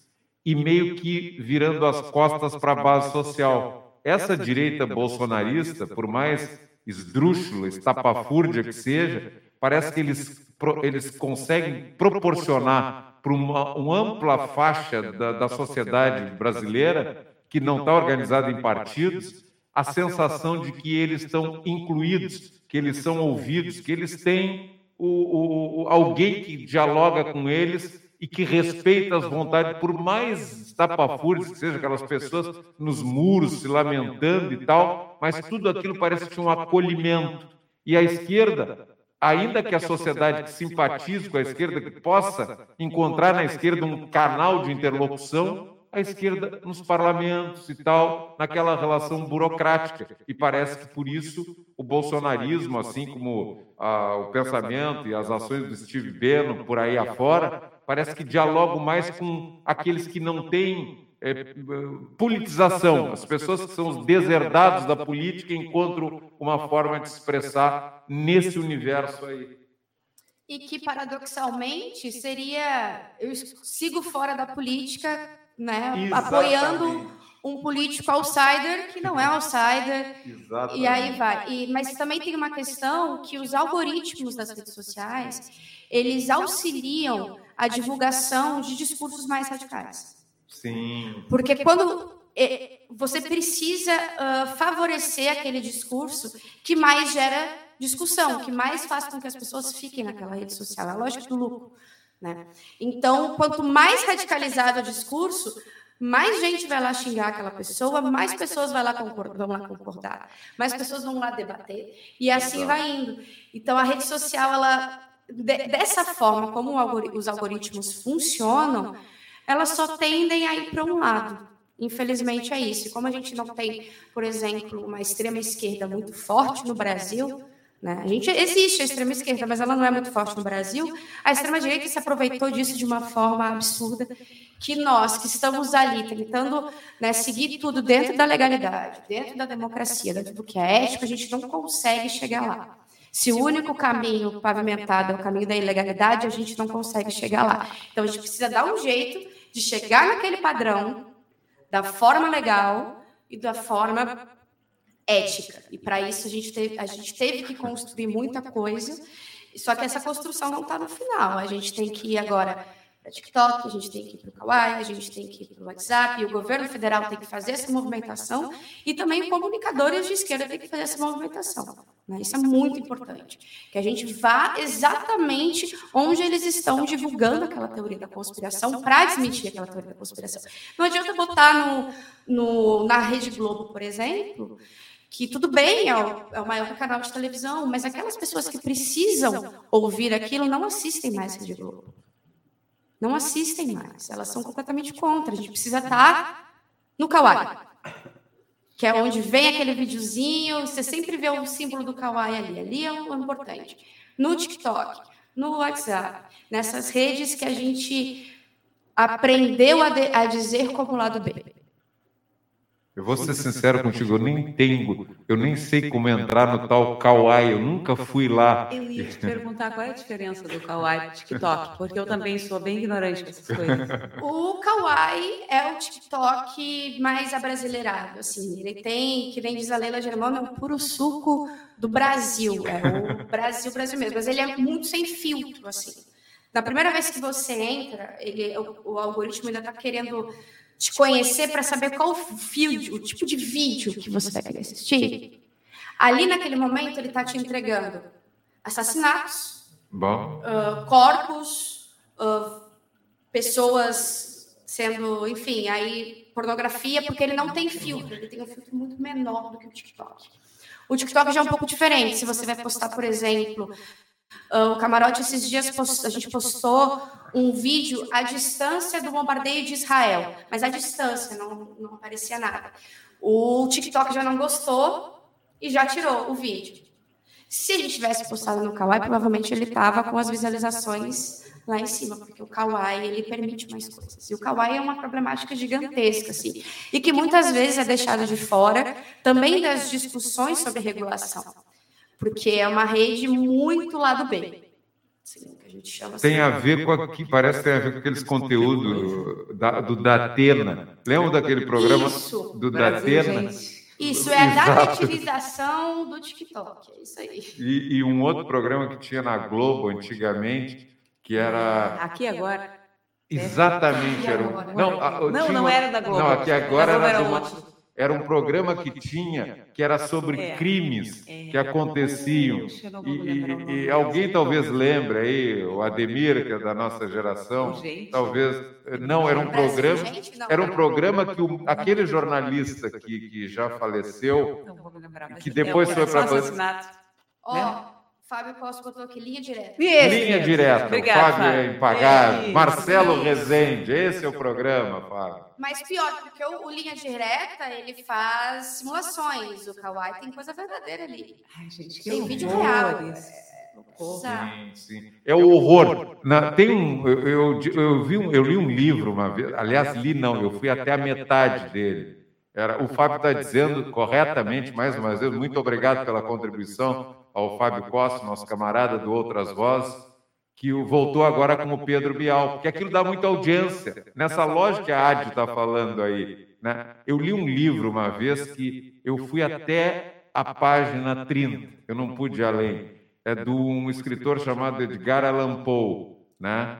e meio que virando as costas para a base social. Essa direita bolsonarista, por mais esdrúxula, estapafúrdia que seja, parece que eles, eles conseguem proporcionar para uma, uma ampla faixa da, da sociedade brasileira, que não está organizada em partidos, a sensação de que eles estão incluídos, que eles são ouvidos, que eles têm o, o, o alguém que dialoga com eles e que respeita as vontades, por mais estapafúrias que sejam aquelas pessoas nos muros se lamentando e tal, mas tudo aquilo parece um acolhimento. E a esquerda, ainda que a sociedade que simpatize com a esquerda, que possa encontrar na esquerda um canal de interlocução, a esquerda nos parlamentos e tal, naquela relação burocrática. E parece que por isso o bolsonarismo, assim como ah, o pensamento e as ações do Steve Bannon por aí afora, parece que dialogam mais com aqueles que não têm é, politização. As pessoas que são os deserdados da política encontram uma forma de se expressar nesse universo aí. E que, paradoxalmente, seria. Eu sigo fora da política né, apoiando um político outsider que não é outsider. Exatamente. E aí vai. E, mas também tem uma questão que os algoritmos das redes sociais, eles auxiliam a divulgação de discursos mais radicais. Sim. Porque quando você precisa uh, favorecer aquele discurso que mais gera discussão, que mais faz com que as pessoas fiquem naquela rede social. É a lógica do lucro. Né? Então, quanto mais radicalizado o discurso, mais gente vai lá xingar aquela pessoa, mais pessoas vai lá concordar, vão lá concordar, mais pessoas vão lá debater, e assim vai indo. Então, a rede social, ela, dessa forma como os algoritmos funcionam, elas só tendem a ir para um lado. Infelizmente é isso. Como a gente não tem, por exemplo, uma extrema esquerda muito forte no Brasil, né? A gente existe a extrema esquerda, mas ela não é muito forte no Brasil. A extrema direita se aproveitou disso de uma forma absurda, que nós que estamos ali tentando né, seguir tudo dentro da legalidade, dentro da democracia, dentro do que é ético, a gente não consegue chegar lá. Se o único caminho pavimentado é o caminho da ilegalidade, a gente não consegue chegar lá. Então a gente precisa dar um jeito de chegar naquele padrão da forma legal e da forma ética. E para isso a gente, teve, a gente teve que construir muita coisa, só que essa construção não está no final. A gente tem que ir agora para TikTok, a gente tem que ir para o Kawaii, a gente tem que ir para o WhatsApp, e o governo federal tem que fazer essa movimentação, e também comunicadores de esquerda têm que fazer essa movimentação. Né? Isso é muito importante. Que a gente vá exatamente onde eles estão divulgando aquela teoria da conspiração para desmentir aquela teoria da conspiração. Não adianta botar no, no, na Rede Globo, por exemplo, que tudo bem, é o, é o, maior canal de televisão, mas aquelas pessoas que precisam ouvir aquilo não assistem mais Rede Globo. Não assistem mais. Elas são completamente contra. A gente precisa estar no Kawaii. Que é onde vem aquele videozinho, você sempre vê o símbolo do Kawaii ali. Ali é o importante. No TikTok, no WhatsApp, nessas redes que a gente aprendeu a, de, a dizer como lado B. Eu vou ser sincero contigo, eu nem tenho, eu nem sei como entrar no tal Kawaii, eu nunca fui lá. Eu ia te perguntar qual é a diferença do Kawaii e do TikTok, porque eu também sou bem ignorante com essas coisas. (laughs) O Kawaii é o TikTok mais abrasileirado, assim, ele tem, que nem diz a Leila Germano, é um puro suco do Brasil, é o Brasil, Brasil mesmo, mas ele é muito sem filtro, assim. Na primeira vez que você entra, ele, o, o algoritmo ainda está querendo te conhecer para saber qual o o tipo de vídeo que você vai querer assistir. Ali naquele momento ele está te entregando assassinatos, uh, corpos, uh, pessoas sendo, enfim, aí pornografia, porque ele não tem filtro, ele tem um filtro muito menor do que o TikTok. O TikTok já é um pouco diferente. Se você vai postar, por exemplo, Uh, o Camarote, esses dias, a gente postou um vídeo à distância do bombardeio de Israel, mas à distância, não, não aparecia nada. O TikTok já não gostou e já tirou o vídeo. Se gente tivesse postado no Kawaii, provavelmente ele estava com as visualizações lá em cima, porque o Kawaii ele permite mais coisas. E o Kawaii é uma problemática gigantesca, assim, e que muitas vezes é deixado de fora também das discussões sobre regulação porque é uma rede muito lado B. Assim, que a gente chama tem assim, a ver com aqui, parece que tem a ver com aqueles conteúdos da, do Datena. Lembra daquele programa isso, do Brasil, Datena? Gente. Isso, é a datetização do TikTok, é isso aí. E, e, um outro programa que tinha na Globo antigamente, que era... Aqui Agora. Exatamente. Era um... Não, não, não era da Globo. Não, aqui agora era, era uma, era um programa que tinha, que era sobre é, crimes é, que aconteciam. E, e, e, alguém talvez lembre aí, o Ademir, que é da nossa geração, talvez. Não, era um programa. Era um programa que o, aquele jornalista que, que já faleceu, que depois foi para. Ó, Fábio Costa botou aqui, linha direta. Linha direta. Obrigado, Fábio, Fábio é impagável. Marcelo Rezende, esse é o programa, Fábio. Mas pior, porque o, o, linha direta, ele faz simulações. O Kawaii tem coisa verdadeira ali. Ai, gente, que tem vídeo real. Sim, sim. É o horror. Na, tem um, eu, eu, eu, vi um, eu li um livro uma vez, aliás, li não, eu fui até a metade dele. Era, o Fábio está dizendo corretamente, mais uma vez, muito obrigado pela contribuição ao Fábio Costa, nosso camarada do Outras Vozes, que voltou agora com o Pedro Bial, porque aquilo dá muita audiência. Nessa lógica que a Adi está falando aí. Né? Eu li um livro uma vez que eu fui até a página 30, eu não pude ir além. É de um escritor chamado Edgar Allan Poe, né?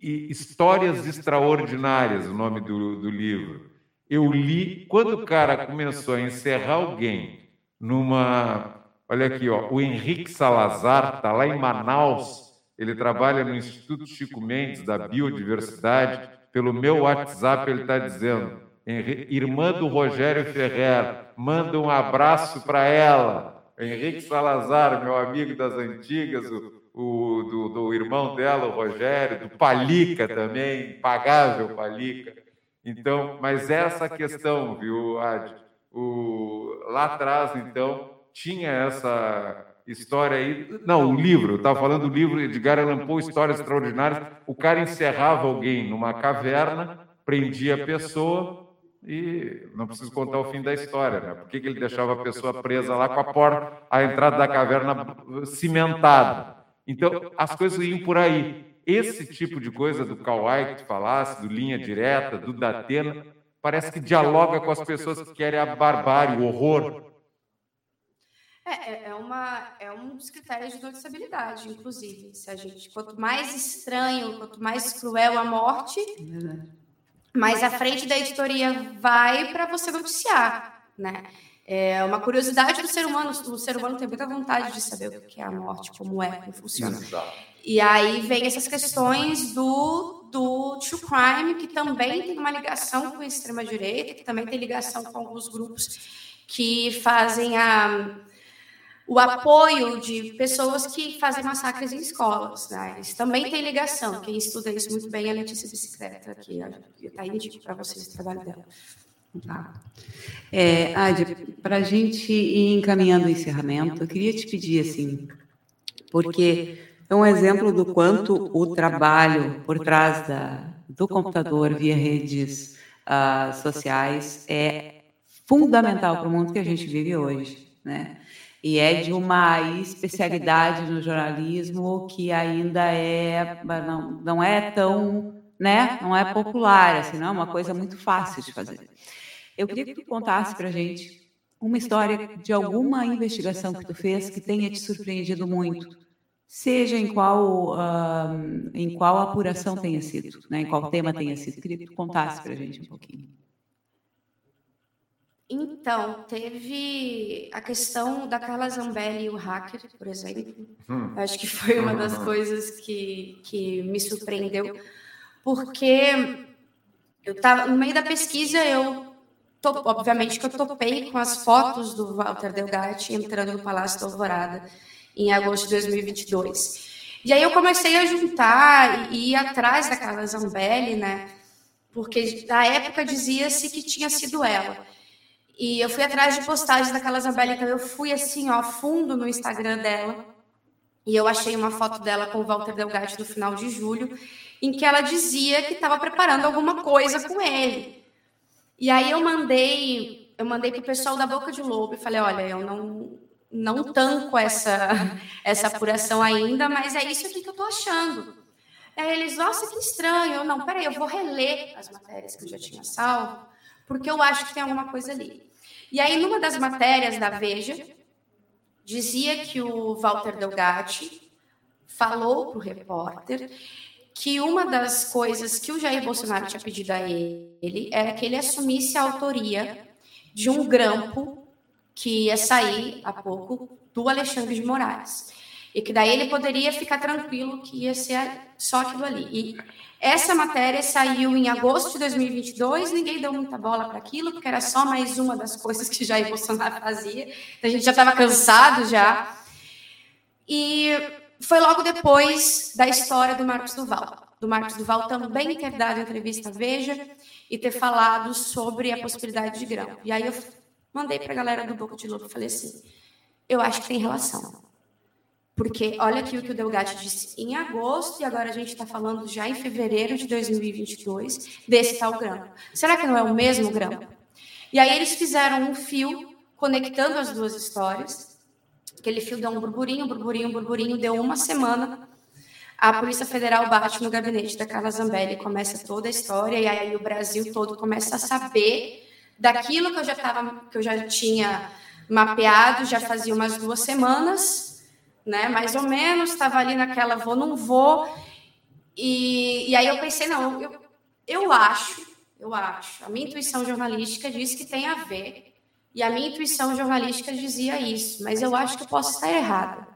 E Histórias Extraordinárias, o nome do, do livro. Eu li, quando o cara começou a encerrar alguém numa Olha aqui, ó, o Henrique Salazar está lá em Manaus. Ele trabalha no Instituto Chico Mendes da Biodiversidade. Pelo meu WhatsApp, ele está dizendo: irmã do Rogério Ferrer, manda um abraço para ela. Henrique Salazar, meu amigo das antigas, o, o do, do, irmão dela, o Rogério, do Palica também, impagável Palica. Então, mas essa questão, viu, Ad? O, lá atrás, então, tinha essa história aí. Não, o livro, estava falando do livro Edgar Allan Poe, Histórias Extraordinárias. O cara encerrava alguém numa caverna, prendia a pessoa e não preciso contar o fim da história, né? Por que, que ele deixava a pessoa presa lá com a porta, a entrada da caverna cimentada? Então, as coisas iam por aí. Esse tipo de coisa do Kawai que tu falasse, do linha direta, do Datena, parece que dialoga com as pessoas que querem a barbárie, o horror, é, é, é, uma, é um dos critérios de noticiabilidade, inclusive. Se a gente, quanto mais estranho, quanto mais cruel a morte, mais à frente da editoria vai para você noticiar, né? É uma curiosidade do ser humano. O ser humano tem muita vontade de saber o que é a morte, como é, como funciona. E aí vem essas questões do, do true crime, que também tem uma ligação com a extrema-direita, que também tem ligação com alguns grupos que fazem a o apoio de pessoas que fazem massacres em escolas. Né? Eles também têm ligação. Quem estuda isso muito bem é a Letícia Bicicleta, que está indico para vocês o trabalho dela. Tá. É, Adi, para a gente ir encaminhando o encerramento, eu queria te pedir assim, porque é um exemplo do quanto o trabalho por trás da, do computador via redes uh, sociais é fundamental para o mundo que a gente vive hoje, né? E é de uma especialidade no jornalismo que ainda é não, não é tão né não é popular assim não é uma coisa muito fácil de fazer. Eu queria que tu contasse para a gente uma história de alguma investigação que tu fez que tenha te surpreendido muito seja em qual uh, em qual apuração tenha sido né em qual tema tenha sido. Queria que tu contasse para gente um pouquinho então, teve a questão da Carla Zambelli e o hacker, por exemplo. Hum. Acho que foi uma das coisas que, que me surpreendeu, porque eu estava no meio da pesquisa, eu obviamente que eu topei com as fotos do Walter Delgatti entrando no Palácio da Alvorada em agosto de 2022. E aí eu comecei a juntar e ir atrás da Carla Zambelli, né? Porque na época dizia-se que tinha sido ela. E eu fui atrás de postagens daquela Isabela, então eu fui assim, ó, fundo no Instagram dela. E eu achei uma foto dela com o Walter Delgatti no final de julho, em que ela dizia que estava preparando alguma coisa com ele. E aí eu mandei, eu mandei pro pessoal da Boca de Lobo e falei, olha, eu não não tanco essa (laughs) essa apuração ainda, mas é isso aqui que eu tô achando. Aí eles, nossa, que estranho. Eu não, peraí, eu vou reler as matérias que eu já tinha salvo, porque eu acho que tem alguma coisa ali. E aí, numa das matérias da Veja, dizia que o Walter Delgatti falou para o repórter que uma das coisas que o Jair Bolsonaro tinha pedido a ele era que ele assumisse a autoria de um grampo que ia sair há pouco do Alexandre de Moraes. E que daí ele poderia ficar tranquilo que ia ser só aquilo ali. E essa matéria saiu em agosto de 2022, ninguém deu muita bola para aquilo, porque era só mais uma das coisas que Jair Bolsonaro fazia. A gente já estava cansado já. E foi logo depois da história do Marcos Duval. Do Marcos Duval também ter dado entrevista à Veja e ter falado sobre a possibilidade de grão. E aí eu mandei para a galera do Boca de Lobo e falei assim: eu acho que tem relação. Porque olha aqui o que o Delgatti disse em agosto e agora a gente está falando já em fevereiro de 2022 desse tal grão. Será que não é o mesmo grão? E aí eles fizeram um fio conectando as duas histórias. Aquele fio deu um burburinho, burburinho, burburinho, deu uma semana. A Polícia Federal bate no gabinete da Carla Zambelli, começa toda a história e aí o Brasil todo começa a saber daquilo que eu já tava, que eu já tinha mapeado, já fazia umas duas semanas né? Mais ou menos, estava ali naquela vou, não vou. E, e aí eu pensei, não, eu, eu acho, eu acho, a minha intuição jornalística diz que tem a ver. E a minha intuição jornalística dizia isso, mas eu acho que eu posso estar errada.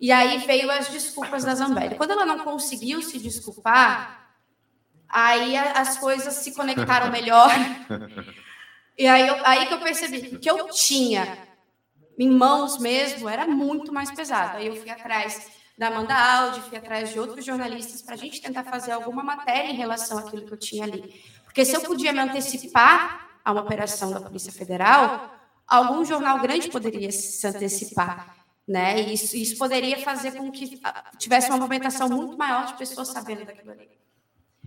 E aí veio as desculpas da Zambelli. Quando ela não conseguiu se desculpar, aí as coisas se conectaram melhor. (laughs) E aí, eu, aí que eu percebi que eu tinha em mãos mesmo, era muito mais pesado. Aí eu fui atrás da Amanda Aldi, fui atrás de outros jornalistas para a gente tentar fazer alguma matéria em relação àquilo que eu tinha ali. Porque se eu podia me antecipar a uma operação da Polícia Federal, algum jornal grande poderia se antecipar. Né? E isso, isso poderia fazer com que tivesse uma movimentação muito maior de pessoas sabendo daquilo ali.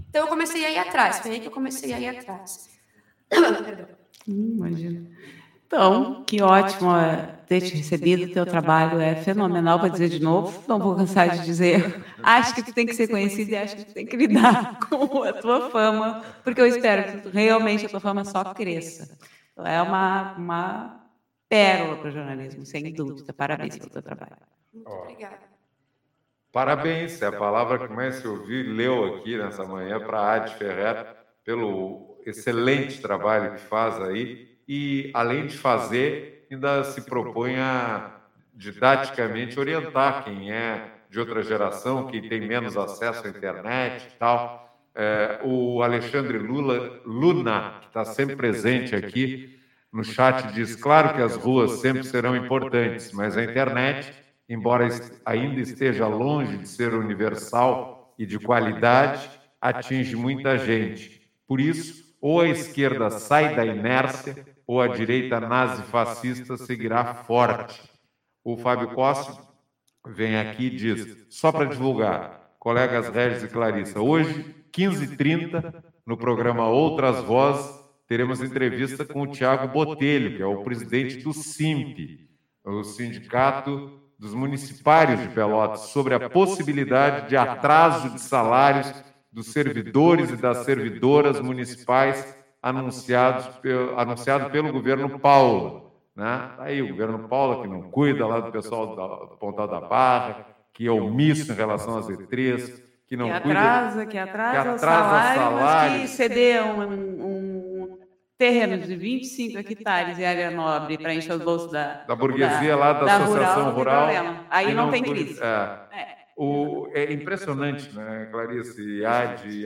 Então eu comecei a ir atrás, foi aí que eu comecei a ir atrás. (coughs) Hum, imagina. Então, que ótimo ter te recebido. O teu trabalho é fenomenal, para dizer de novo. Não vou cansar de dizer. Acho que tu tem que ser conhecido e acho que tu tem que lidar (laughs) com a tua fama, porque eu espero que realmente a tua fama só cresça. Então, é uma, uma pérola para o jornalismo, sem dúvida. Parabéns pelo teu trabalho. Muito obrigada. Parabéns, é a palavra que mais se ouviu e leu aqui nessa manhã para a Adi Ferreira, pelo excelente trabalho que faz aí e, além de fazer, ainda se propõe a didaticamente orientar quem é de outra geração, que tem menos acesso à internet e tal. É, o Alexandre Lula, Luna, que está sempre presente aqui no chat, diz: claro que as ruas sempre serão importantes, mas a internet, embora ainda esteja longe de ser universal e de qualidade, atinge muita gente. Por isso, ou a esquerda sai da inércia ou a direita nazi-fascista seguirá forte. O Fábio Costa vem aqui e diz, só para divulgar, colegas Regis e Clarissa, hoje, 15h30, no programa Outras Vozes, teremos entrevista com o Tiago Botelho, que é o presidente do SIMP, o Sindicato dos Municipários de Pelotas, sobre a possibilidade de atraso de salários dos servidores e das servidoras municipais anunciados pelo, anunciado pelo governo Paulo. Né? Tá aí o governo Paulo, que não cuida lá do pessoal do Pontal da Barra, que é omisso em relação às E3, que não que atrasa, cuida, que atrasa, que atrasa o salário, salário. mas que ceder um, um, terreno de 25 hectares em área nobre para encher os bolsos da, da burguesia da, lá da, da Associação Rural. rural Aí não, não, tem crise. É. É. O, é impressionante, né, Clarice e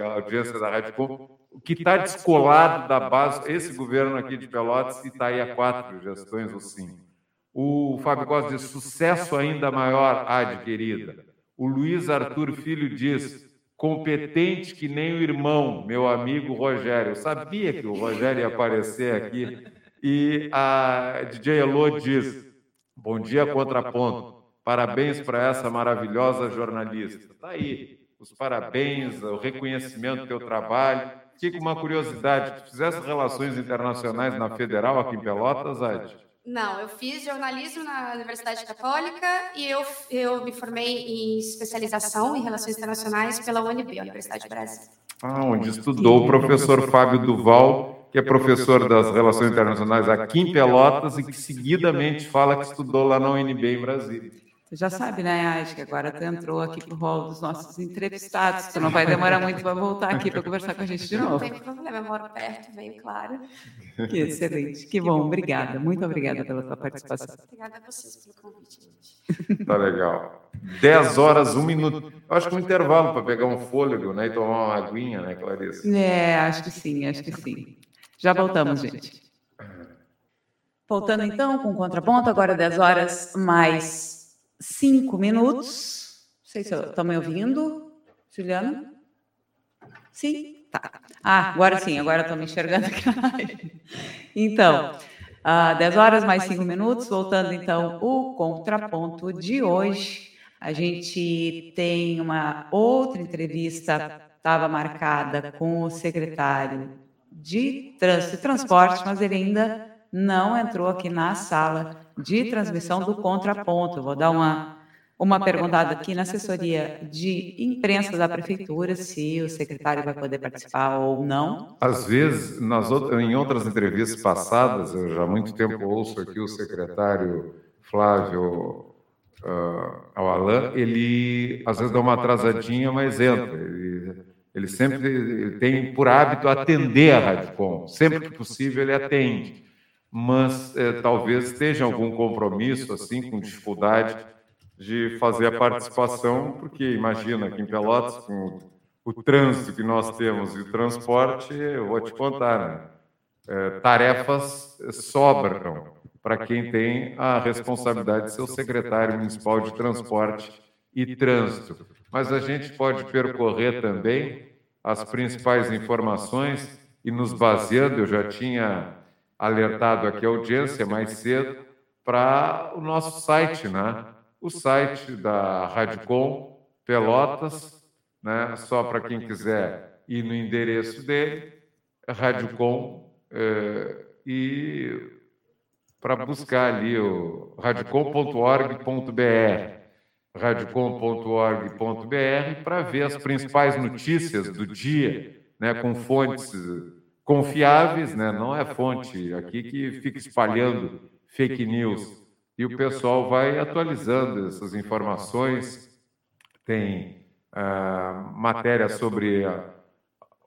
a audiência da Rádio Com, que está descolado da base, esse governo aqui de Pelotas, e está aí há quatro gestões ou cinco. O Fábio Costa diz, sucesso ainda maior, Adi, querida. O Luiz Arthur Filho diz, competente que nem o irmão, meu amigo Rogério. Eu sabia que o Rogério ia aparecer aqui. E a DJ Elô diz, bom dia, contraponto. Parabéns para essa maravilhosa jornalista. Está aí os parabéns, o reconhecimento do teu trabalho. Fica uma curiosidade, tu fizesse relações internacionais na Federal aqui em Pelotas, Adi? Não, eu fiz jornalismo na Universidade Católica e eu, eu me formei em especialização em relações internacionais pela UNB, Universidade de Brasil. Ah, onde estudou o professor Fábio Duval, que é professor das relações internacionais aqui em Pelotas e que seguidamente fala que estudou lá na UNB em Brasília. Tu já sabe, né, Acho que agora tu entrou aqui pro rol dos nossos entrevistados. Tu não vai demorar muito para voltar aqui para conversar com a gente de novo. Não tem problema, eu moro perto, veio claro. Que excelente, que bom, obrigada. Muito obrigada pela tua participação. Obrigada a vocês pelo convite, gente. (laughs) Tá legal. 10 horas, um minuto. Acho que um intervalo para pegar um fôlego, né? E tomar uma aguinha, né, Clarice? É, acho que sim, acho que sim. Já voltamos, gente. Voltando então com o contraponto, agora 10 horas mais cinco minutos. Não sei se estão me ouvindo, Juliana? Sim? Tá. Ah, agora sim, agora estou me enxergando aqui. (laughs) Então, uh, 10 horas mais 5 minutos, voltando então o contraponto de hoje. A gente tem uma outra entrevista, estava marcada com o secretário de Trânsito e Transporte, mas ele ainda não entrou aqui na sala de transmissão do contraponto. vou dar uma, uma perguntada aqui na assessoria de imprensa da prefeitura, se o secretário vai poder participar ou não. Às vezes, nas outras, em outras entrevistas passadas, eu já há muito tempo ouço aqui o secretário Flávio uh, ao Alain, ele às vezes dá uma atrasadinha, mas entra. Ele, ele sempre ele tem por hábito atender a Radicom. Sempre que possível, ele atende mas é, talvez esteja algum compromisso, assim, com dificuldade de fazer a participação, porque imagina aqui em Pelotas, com o, o trânsito que nós temos e o transporte, eu vou te contar, né? É, tarefas sobram para quem tem a responsabilidade de ser o secretário municipal de transporte e trânsito. Mas a gente pode percorrer também as principais informações e nos baseando, eu já tinha alertado aqui a audiência mais cedo para o nosso site, né? O site da Radicom Pelotas, né? Só para quem quiser ir no endereço dele, Radicom é, e para buscar ali o radicom.org.br, radicom.org.br para ver as principais notícias do dia, né? Com fontes confiáveis, né? não é fonte aqui que fica espalhando fake news. E o pessoal vai atualizando essas informações. Tem uh, matéria sobre a,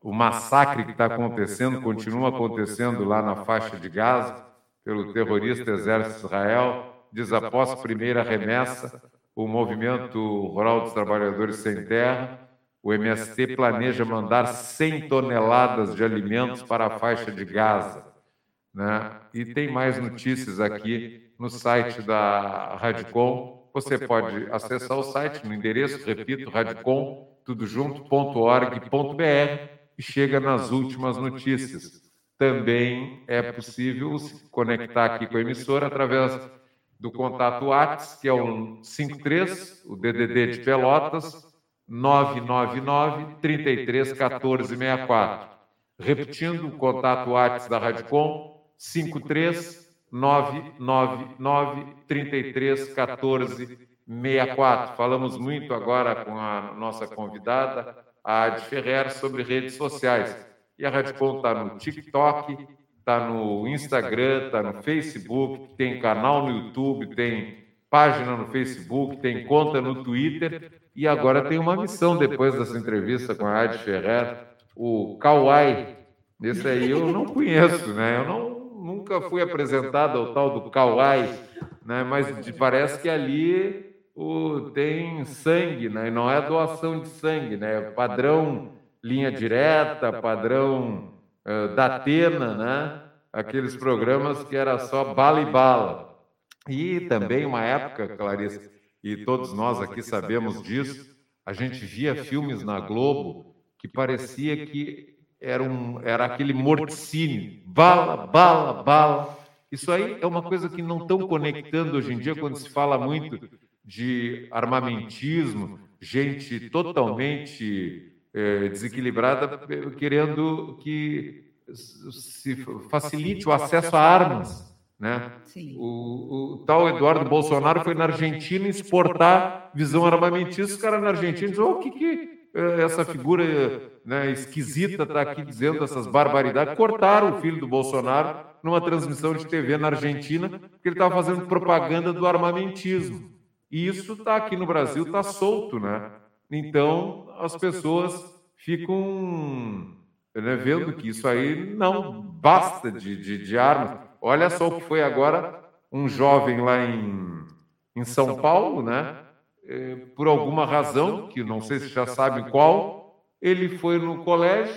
o massacre que está acontecendo, continua acontecendo lá na faixa de Gaza, pelo terrorista Exército Israel. Diz após a primeira remessa, o movimento rural dos trabalhadores sem terra o MST planeja mandar 100 toneladas de alimentos para a faixa de Gaza. Né? E tem mais notícias aqui no site da Radicom. Você pode acessar o site no endereço, repito, radicom, tudo e chega nas últimas notícias. Também é possível se conectar aqui com a emissora através do contato WhatsApp, que é o 53, o DDD de Pelotas, 999 33 14 64. Repetindo, o contato WhatsApp da Radicom, 53 999 33 14 64. Falamos muito agora com a nossa convidada, a Adi Ferrer, sobre redes sociais. E a Radicom está no TikTok, está no Instagram, está no Facebook, tem canal no YouTube, tem página no Facebook, tem conta no Twitter e agora tem uma missão depois dessa entrevista com a Adi Ferrer, o Kauai. Esse aí eu não conheço, né? Eu não, nunca fui apresentado ao tal do Kauai, né? Mas parece que ali o, tem sangue, né? E não é doação de sangue, né? É padrão linha direta, padrão uh, da Atena, né? Aqueles programas que era só bala e bala. E também uma época, Clarice, e todos nós aqui sabemos disso, a gente via filmes na Globo que parecia que era, um, era aquele morticínio, bala, bala, bala. Isso aí é uma coisa que não estão conectando hoje em dia quando se fala muito de armamentismo, gente totalmente é, desequilibrada querendo que se facilite o acesso a armas. Né? O, o, tal Eduardo Bolsonaro foi na Argentina exportar visão armamentista. Os caras na Argentina dizem: oh, o que, que é, essa figura né, esquisita está aqui dizendo essas barbaridades? Cortaram o filho do Bolsonaro numa transmissão de TV na Argentina, porque ele estava fazendo propaganda do armamentismo. E isso está aqui no Brasil, está solto, né? Então as pessoas ficam né, vendo que isso aí não basta de, de, de armas. Olha só o que foi agora um jovem lá em, em São Paulo, né? É, por alguma razão, que não sei se já sabem qual, ele foi no colégio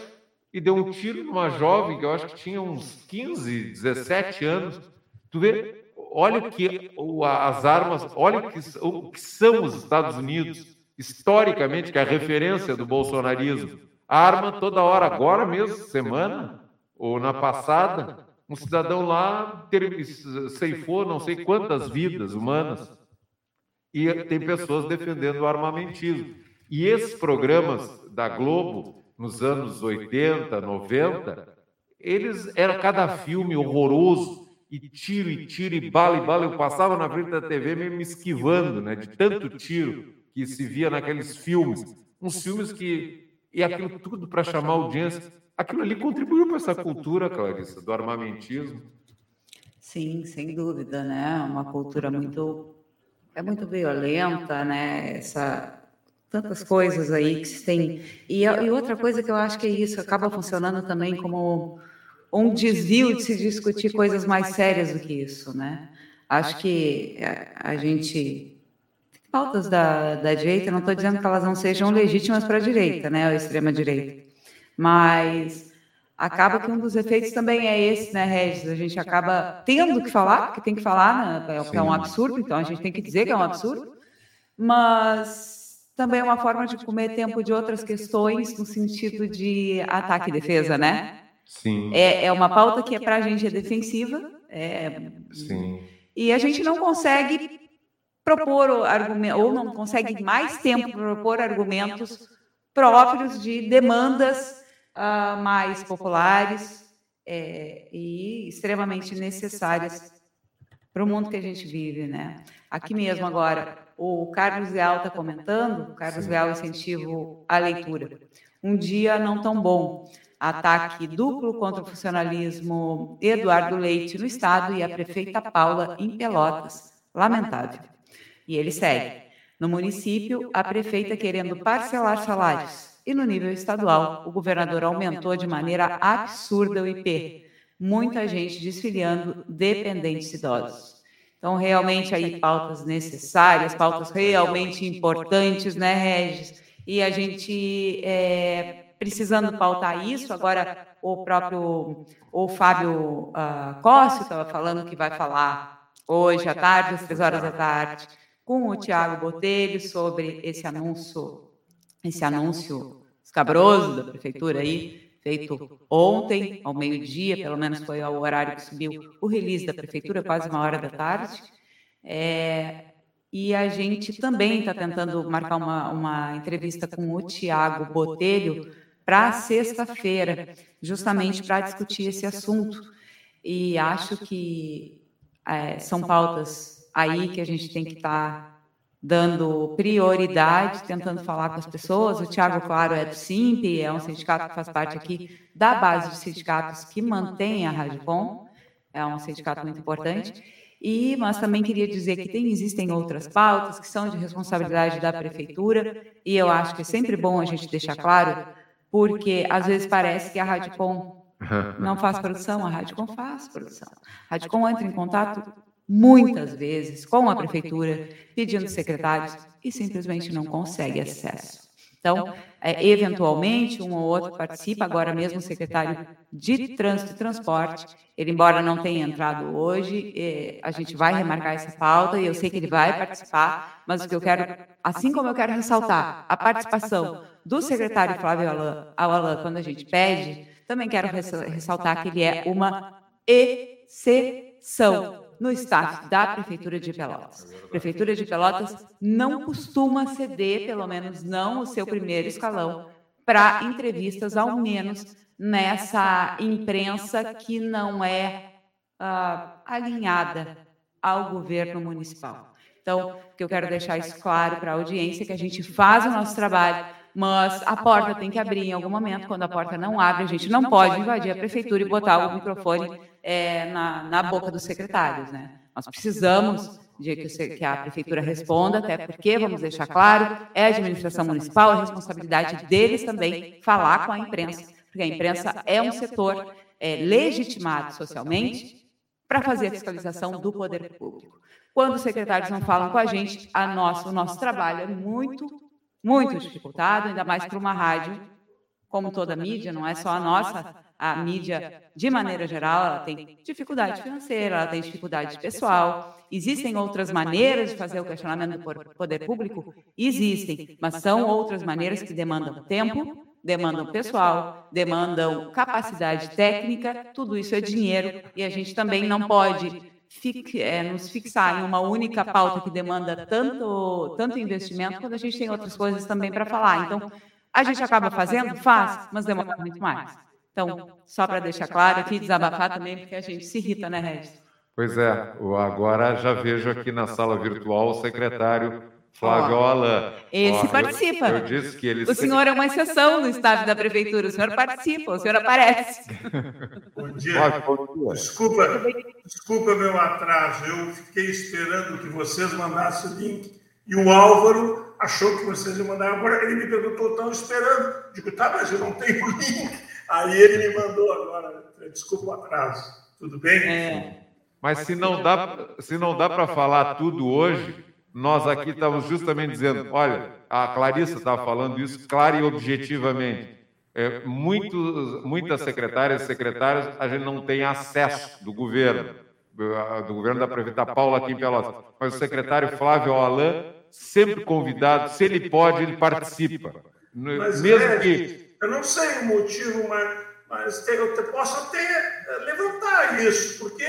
e deu um tiro numa jovem que eu acho que tinha uns 15, 17 anos. Tu vê, olha que as armas, olha o que, o que são os Estados Unidos, historicamente, que é a referência do bolsonarismo. A arma toda hora, agora mesmo, semana, ou na passada, um cidadão lá ceifou não sei quantas vidas humanas. E tem pessoas defendendo o armamentismo. E esses programas da Globo, nos anos 80, 90, eles era cada filme horroroso, e tiro, e tiro, e bala, e bala. Eu passava na frente da TV meio me esquivando, né, de tanto tiro que se via naqueles filmes. Uns filmes que. E aquilo tudo para chamar audiência. Aquilo ali contribuiu para essa cultura, Clarissa, do armamentismo. Sim, sem dúvida, né? Uma cultura muito. É muito violenta, né? Essa, tantas coisas aí que se tem. E, e outra coisa que eu acho que é isso, acaba funcionando também como um desvio de se discutir coisas mais sérias do que isso, né? Acho que a, a gente pautas da, da direita, não estou dizendo que elas não sejam legítimas para a direita, né, a extrema direita, mas acaba que um dos efeitos também é esse, né, Regis? A gente acaba tendo que falar, porque tem que falar, né, é um absurdo, então a gente tem que dizer que é um absurdo, mas também é uma forma de comer tempo de outras questões no sentido de ataque e defesa, né? Sim. É, é uma pauta que é para a gente é defensiva. É, Sim. E a gente não consegue propor argumentos, ou não consegue mais tempo para propor argumentos próprios de demandas uh, mais populares é, e extremamente necessárias para o mundo que a gente vive, né? Aqui mesmo agora, o Carlos Leal está comentando, o Carlos Leal incentivo à leitura. Um dia não tão bom ataque duplo contra o funcionalismo Eduardo Leite no Estado e a prefeita Paula em Pelotas. Lamentável. E ele segue. No município, a prefeita querendo parcelar salários. E no nível estadual, o governador aumentou de maneira absurda o IP. Muita gente desfiliando dependentes idosos. Então, realmente aí pautas necessárias, pautas realmente importantes, né, Regis? E a gente é, precisando pautar isso. Agora, o próprio o Fábio uh, Costa estava falando que vai falar hoje à tarde, às três horas da tarde, com o Tiago Botelho sobre esse anúncio, esse anúncio escabroso da prefeitura aí, feito ontem, ao meio-dia, pelo menos foi ao horário que subiu o release da prefeitura, quase uma hora da tarde. É, e a gente também está tentando marcar uma, uma entrevista com o Tiago Botelho para sexta-feira, justamente para discutir esse assunto. E acho que é, são pautas aí que a gente tem que estar tá dando prioridade, tentando falar com as pessoas. O Tiago, claro, é do Simp, é um sindicato que faz parte aqui da base de sindicatos que mantém a Radicom, é um sindicato muito importante. E, mas também queria dizer que tem, existem outras pautas que são de responsabilidade da prefeitura, e eu acho que é sempre bom a gente deixar claro porque às vezes parece que a Radicom (laughs) não faz produção, a Radicom faz produção. A Radicom entra em contato muitas vezes com a prefeitura, pedindo secretários e simplesmente não consegue acesso. Então, é, eventualmente, um ou outro participa, agora mesmo o secretário de Trânsito e Transporte, ele, embora não tenha entrado hoje, é, a gente vai remarcar essa pauta e eu sei que ele vai participar, mas o que eu quero, assim como eu quero ressaltar a participação do secretário Flávio Alain, ao Alain quando a gente pede, também quero ressaltar que ele é uma exceção no staff da Prefeitura de Pelotas. A Prefeitura de Pelotas não costuma ceder, pelo menos não o seu primeiro escalão, para entrevistas, ao menos nessa imprensa que não é uh, alinhada ao governo municipal. Então, que eu quero deixar isso claro para a audiência é que a gente faz o nosso trabalho, mas a porta tem que abrir em algum momento. Quando a porta não abre, a gente não pode invadir a prefeitura e botar o microfone é, na, na boca dos secretários. Né? Nós precisamos de que, a prefeitura responda, até porque, vamos deixar claro, é a administração municipal, é responsabilidade deles também falar com a imprensa, porque a imprensa é um setor é, legitimado socialmente para fazer a fiscalização do poder público. Quando os secretários não falam com a gente, a nossa, o nosso trabalho é muito, muito dificultado, ainda mais para uma rádio, como toda mídia, não é só a nossa, a mídia, de maneira geral, ela tem dificuldade financeira, ela tem dificuldade pessoal. Existem outras maneiras de fazer o questionamento do poder público? Existem, mas são outras maneiras que demandam tempo, demandam pessoal, demandam capacidade técnica, tudo isso é dinheiro e a gente também não pode é, nos fixar em uma única pauta que demanda tanto, tanto investimento, quando a gente tem outras coisas também para falar. Então, a gente acaba fazendo? Faz, mas demora muito mais. Então, só para deixar claro aqui, desabafar também, porque a gente se irrita, né, Regis? Pois é, agora já vejo aqui na sala virtual o secretário Flávio Alain. Esse participa. Eu, eu, disse que ele... O senhor é uma exceção no estado da prefeitura, o senhor participa, o senhor aparece. (laughs) Bom dia. Desculpa, desculpa meu atraso, eu fiquei esperando que vocês mandassem o link e o Álvaro achou que vocês iam mandar. Agora ele me perguntou, estão esperando. Digo, tá, mas eu não tenho o (laughs) link. Aí ele me mandou agora. Desculpa o atraso. Tudo bem? É. Mas se não dá, se não dá para falar tudo hoje, nós aqui estamos justamente dizendo, olha, a Clarissa estava falando isso clara e objetivamente. É, muitos, muitas secretárias e secretários a gente não tem acesso do governo, do governo da prefeita Paula aqui em Pelotas, mas o secretário Flávio Alain, sempre convidado, se ele pode, ele participa. Mas, Mesmo é, que... Eu não sei o motivo, mas, mas eu posso até levantar isso, porque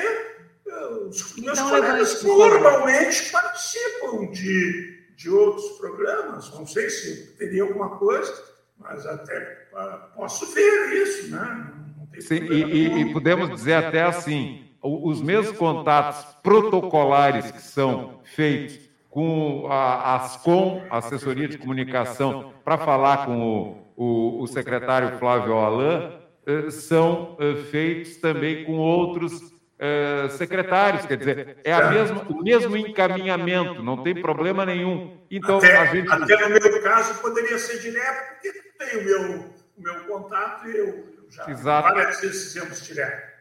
os meus então, colegas normalmente participam de, de outros programas. Não sei se teria alguma coisa, mas até posso ver isso, né? Sim, e, e, podemos dizer até assim: os mesmos contatos protocolares que são feitos com a ASCOM, a Assessoria de Comunicação, para falar com o, o, o secretário Flávio Alain, eh, são eh, feitos também com outros eh, secretários, quer dizer, é a mesma, o mesmo encaminhamento, não tem problema nenhum. Então, até, a gente... até no meu caso poderia ser direto, porque tem o meu, o meu contato e eu, já Exato. várias vezes fizemos direto.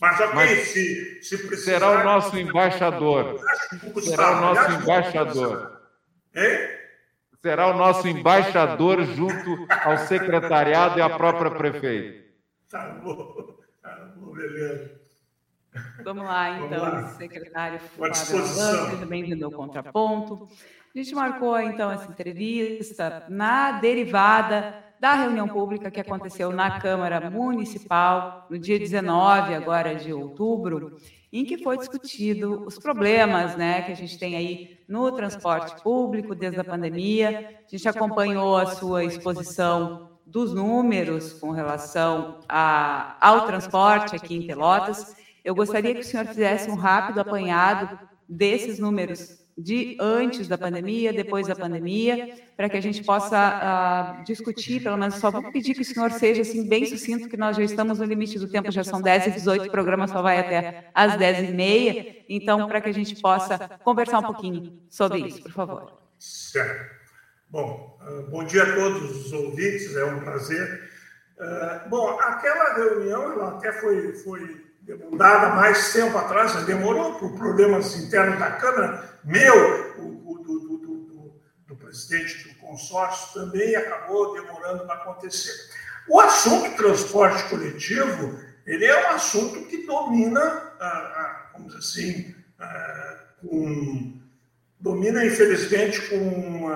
Mas, ok, Mas se, se precisar... Será o nosso embaixador. Será o nosso embaixador. Hein? Será o nosso embaixador junto ao secretariado e à própria prefeita. Tá bom, tá bom, beleza. Vamos lá, então, Vamos lá. secretário Flávio seja bem-vindo ao Contraponto. A gente marcou, então, essa entrevista na derivada da reunião pública que aconteceu na Câmara Municipal no dia 19 agora de outubro, em que foi discutido os problemas né, que a gente tem aí no transporte público desde a pandemia. A gente acompanhou a sua exposição dos números com relação a, ao transporte aqui em Pelotas eu gostaria que o senhor fizesse um rápido apanhado desses números de antes da pandemia, depois da pandemia, para que a gente possa uh, discutir, pelo menos só vou pedir que o senhor seja assim bem sucinto, que nós já estamos no limite do tempo, já são 10 e 18, o programa só vai até às 10 e meia, então para que a gente possa conversar um pouquinho sobre isso, por favor. Certo. Bom, uh, bom dia a todos os ouvintes, é um prazer. Uh, bom, aquela reunião, ela até foi, foi demandada mais tempo atrás, demorou por problemas internos da Câmara, meu, o, o do, do, do, do, presidente do consórcio, também acabou demorando para acontecer. O assunto transporte coletivo, ele é um assunto que domina, ah, ah, vamos dizer assim, ah, domina, infelizmente, com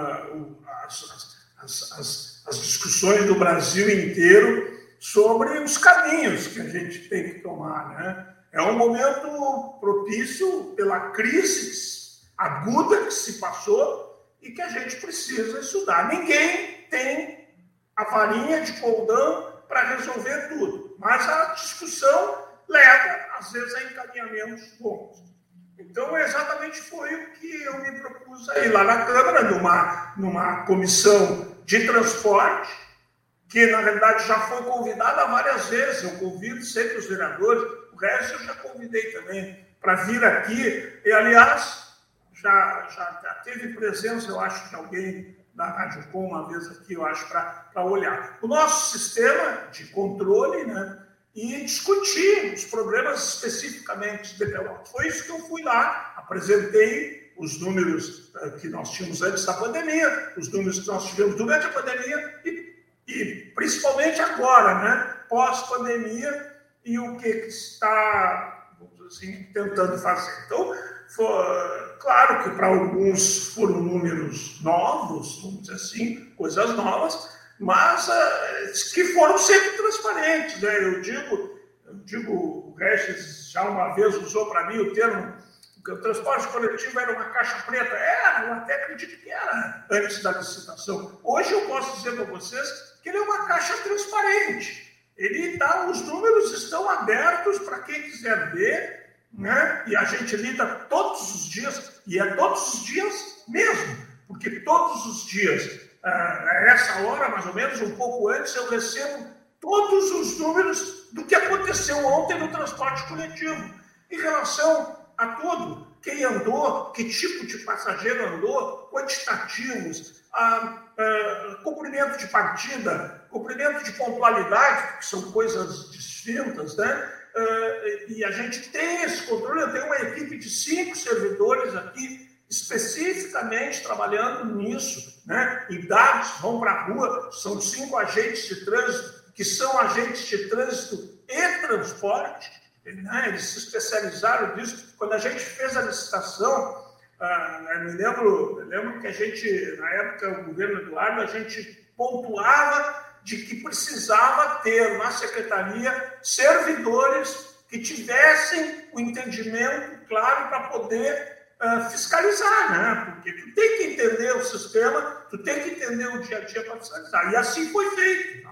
as, as, as, as discussões do Brasil inteiro sobre os caminhos que a gente tem que tomar. Né? É um momento propício pela crise aguda que se passou e que a gente precisa estudar. Ninguém tem a varinha de condão para resolver tudo, mas a discussão leva, às vezes, a encaminhamentos bons. Então, exatamente foi o que eu me propus aí lá na Câmara, numa, numa comissão de transporte, que na realidade já foi convidada várias vezes. Eu convido sempre os vereadores, o resto eu já convidei também para vir aqui. E, aliás, já já teve presença, eu acho que alguém da Rádio Com uma vez aqui, eu acho, para olhar. O nosso sistema de controle, né? E discutir os problemas especificamente de Pelotas. Foi isso que eu fui lá, apresentei os números uh, que nós tínhamos antes da pandemia, os números que nós tivemos durante a pandemia e, e principalmente agora, né? Pós-pandemia e o que, que está, assim, tentando fazer. Então, claro que para alguns foram números novos, vamos dizer assim, coisas novas, mas uh, que foram sempre transparentes. Né? Eu digo, eu digo, o Regis já uma vez usou para mim o termo o transporte coletivo era uma caixa preta. Era, eu até acredito que era antes da licitação. Hoje eu posso dizer para vocês que ele é uma caixa transparente. Ele tá, os números estão abertos para quem quiser ver né? E a gente lida todos os dias, e é todos os dias mesmo, porque todos os dias, ah, a essa hora, mais ou menos, um pouco antes, eu recebo todos os números do que aconteceu ontem no transporte coletivo, em relação a tudo, quem andou, que tipo de passageiro andou, quantitativos, a, a, cumprimento de partida, cumprimento de pontualidade, que são coisas distintas, né? Uh, e a gente tem esse controle. Eu tenho uma equipe de cinco servidores aqui, especificamente trabalhando nisso, né? E dados vão para a rua, são cinco agentes de trânsito, que são agentes de trânsito e transporte, né? eles se especializaram nisso. Quando a gente fez a licitação, uh, me, lembro, me lembro que a gente, na época, o governo Eduardo, a gente pontuava de que precisava ter na secretaria servidores que tivessem o entendimento claro para poder uh, fiscalizar, né? Porque tu tem que entender o sistema, tu tem que entender o dia a dia para fiscalizar. E assim foi feito.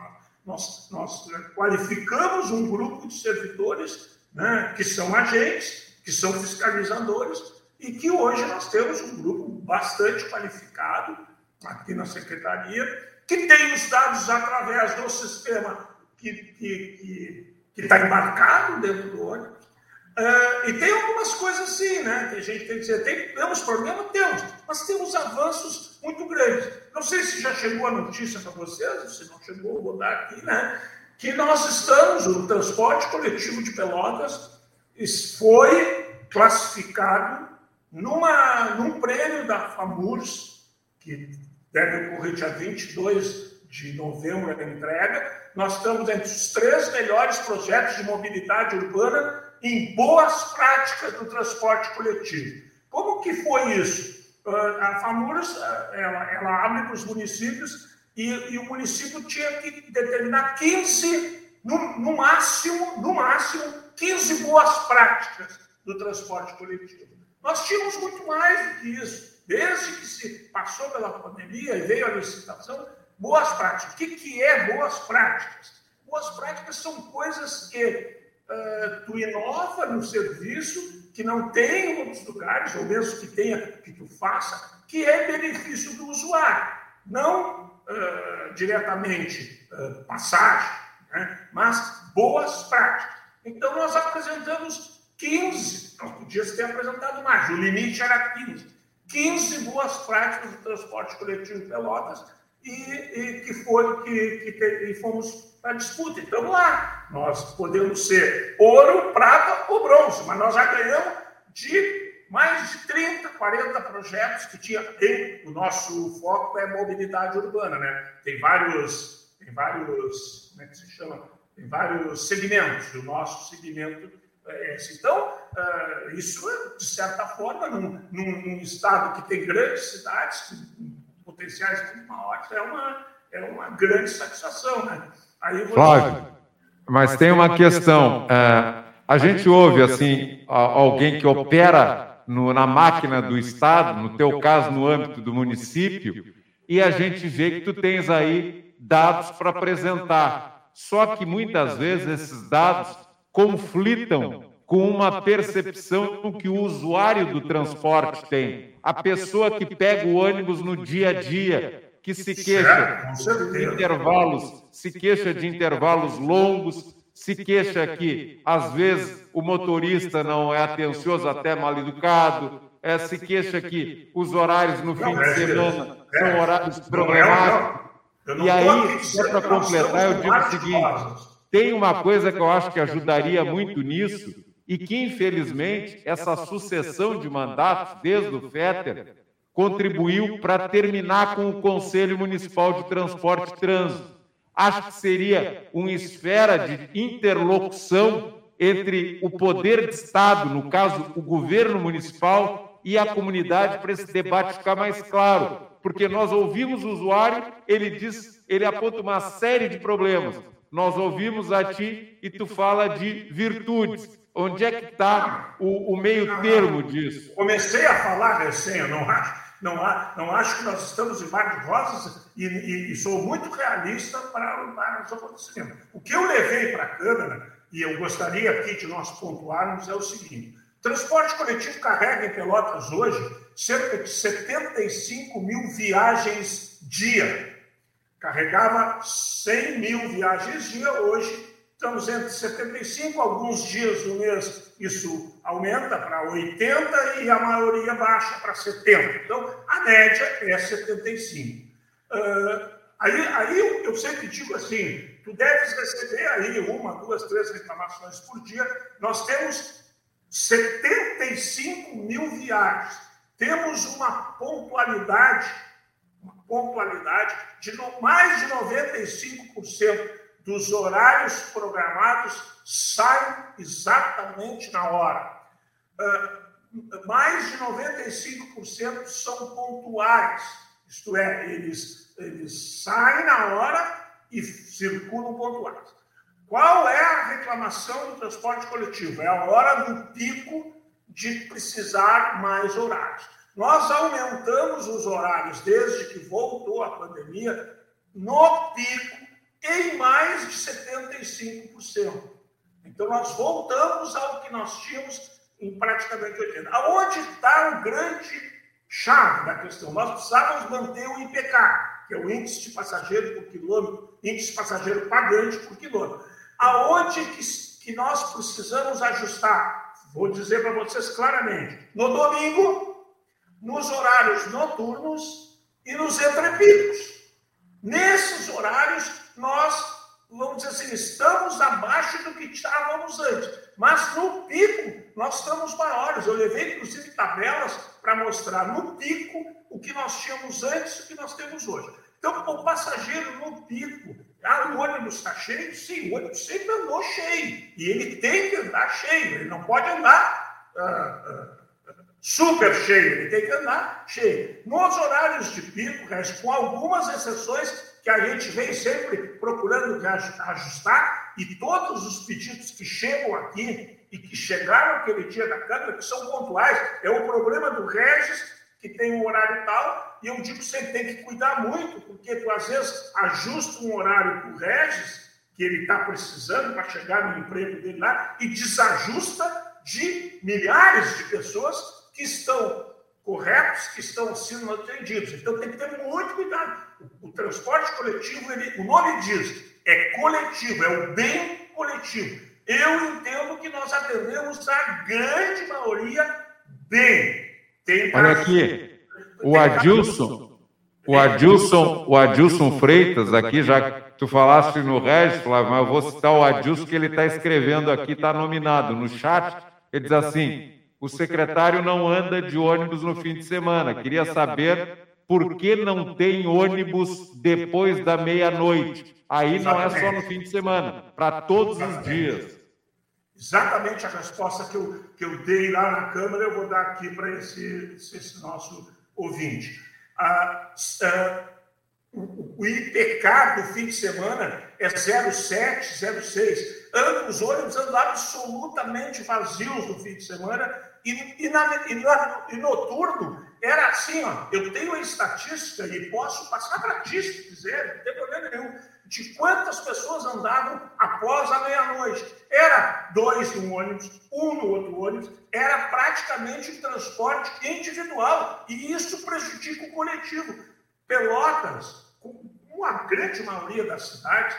Nós, nós né, qualificamos um grupo de servidores né, que são agentes, que são fiscalizadores, e que hoje nós temos um grupo bastante qualificado aqui na secretaria que tem os dados através do sistema que está embarcado dentro do ônibus. Uh, e tem algumas coisas assim, né? Que a gente tem que dizer, tem, temos problema? Temos, mas temos avanços muito grandes. Não sei se já chegou a notícia para vocês, se não chegou, vou dar aqui, né? Que nós estamos, o transporte coletivo de Pelotas foi classificado numa, num prêmio da FAMURS, que deve ocorrer dia 22 de novembro a entrega. Nós estamos entre os três melhores projetos de mobilidade urbana em boas práticas do transporte coletivo. Como que foi isso? Ah, a FAMURAS, ela, ela abre para os municípios e, e, o município tinha que determinar 15, no, no máximo, no máximo, 15 boas práticas do transporte coletivo. Nós tínhamos muito mais do que isso desde que se passou pela pandemia e veio a licitação, boas práticas. O que, que é boas práticas? Boas práticas são coisas que uh, tu inova no serviço, que não tem em outros lugares, ou mesmo que tenha, que tu faça, que é benefício do usuário. Não diretamente uh, passagem, né? mas boas práticas. Então, nós apresentamos 15, nós podíamos ter apresentado mais, o limite era 15. 15 boas práticas de transporte coletivo em Pelotas e, e que foram que, que, e fomos para disputa. Então lá, nós podemos ser ouro, prata ou bronze, mas nós já ganhamos de mais de 30, 40 projetos que tinha o nosso foco é mobilidade urbana, né? Tem vários, tem vários, como é que se chama? Tem vários segmentos. O nosso segmento é esse. Então, uh, isso, de certa forma, num, num, num, estado que tem grandes cidades, com potenciais muito maiores, é uma, é uma grande satisfação. Né? Aí Flávio, mas tem uma questão. Uh, a gente ouve, assim, alguém que opera no, na máquina do Estado, no teu caso, no âmbito do município, e a gente vê que tu tens aí dados para apresentar. Só que muitas vezes esses dados conflitam com uma percepção que o usuário do transporte tem, a pessoa que pega o ônibus no dia a dia, que se queixa de intervalos, se queixa de intervalos longos, se queixa que às vezes o motorista não é atencioso, até mal educado, é, se queixa que os horários no fim de semana são horários problemáticos. E aí, só para completar, eu digo o seguinte: tem uma coisa que eu acho que ajudaria muito nisso, e que, infelizmente, essa sucessão de mandatos, desde o Fetter, contribuiu para terminar com o Conselho Municipal de Transporte e Trânsito. Acho que seria uma esfera de interlocução entre o poder de Estado, no caso, o governo municipal, e a comunidade para esse debate ficar mais claro. Porque nós ouvimos o usuário, ele diz, ele aponta uma série de problemas. Nós ouvimos a ti e tu fala de virtudes. Onde é que está o, o, meio termo disso? Comecei a falar recém, eu não acho, não, não acho que nós estamos em mar de rosas e, e, e sou muito realista para, para os acontecimentos. O que eu levei para a Câmara e eu gostaria aqui de nós pontuarmos é o seguinte: transporte coletivo carrega em Pelotas hoje cerca de 75 mil viagens dia. Carregava 100 mil viagens dia, hoje estamos entre 75, alguns dias do mês isso aumenta para 80 e a maioria baixa para 70. Então, a média é 75. Uh, aí, aí eu, eu sempre digo assim, tu deves receber aí uma, duas, três reclamações por dia. Nós temos 75 mil viagens. Temos uma pontualidade, uma pontualidade de no, mais de 95% dos horários programados saem exatamente na hora. Uh, mais de 95% são pontuais, isto é, eles, eles saem na hora e circulam pontuais. Qual é a reclamação do transporte coletivo? É a hora do pico de precisar mais horários. Nós aumentamos os horários desde que voltou a pandemia no pico em mais de 75%. Então, nós voltamos ao que nós tínhamos em praticamente 80%. Aonde está o grande chave da questão? Nós precisávamos manter o IPK, que é o índice de passageiro por quilômetro, índice de passageiro pagante por quilômetro. Aonde que, que nós precisamos ajustar? Vou dizer para vocês claramente. No domingo, nos horários noturnos e nos entrepicos. Nesses horários, nós, vamos dizer assim, estamos abaixo do que estávamos antes. Mas no pico, nós estamos maiores. Eu levei, inclusive, tabelas para mostrar no pico o que nós tínhamos antes e o que nós temos hoje. Então, o passageiro no pico, ah, o ônibus está cheio? Sim, o ônibus sempre andou cheio. E ele tem que andar cheio, ele não pode andar ah, ah, super cheio, ele tem que andar cheio. Nos horários de pico, com algumas exceções que a gente vem sempre procurando ajustar, e todos os pedidos que chegam aqui e que chegaram aquele dia da Câmara, que são pontuais, é o problema do Regis, que tem um horário tal, e eu digo que você tem que cuidar muito, porque tu às vezes ajusta um horário para o Regis, que ele está precisando para chegar no emprego dele lá, e desajusta de milhares de pessoas que estão corretos, que estão sendo atendidos. Então tem que ter muito cuidado. O, o transporte coletivo, ele, o nome diz, é coletivo, é o bem coletivo. Eu entendo que nós atendemos a grande maioria bem. Tem Olha aqui, o Adilson, o Adilson, o Adilson Freitas aqui, já que tu falaste no Regis, Flávio, mas eu vou citar o Adilson que ele está escrevendo aqui, está nominado no chat, ele diz assim, o secretário não anda de ônibus no fim de semana, queria saber por que não tem ônibus depois da meia-noite. Aí não é só no fim de semana, para todos os dias. Exatamente a resposta que eu, que eu dei lá na Câmara, eu vou dar aqui para esse, esse nosso ouvinte. Ah, ah, o, o IPK do fim de semana é 07, 06. Os ônibus andam absolutamente vazios no fim de semana e, e, na, e, na, e noturno era assim, ó, eu tenho a estatística e posso passar para ti se quiser, não tem problema nenhum de quantas pessoas andavam após a meia-noite. Era dois no ônibus, um no outro ônibus, era praticamente um transporte individual, e isso prejudica o coletivo. Pelotas, com a grande maioria das cidades,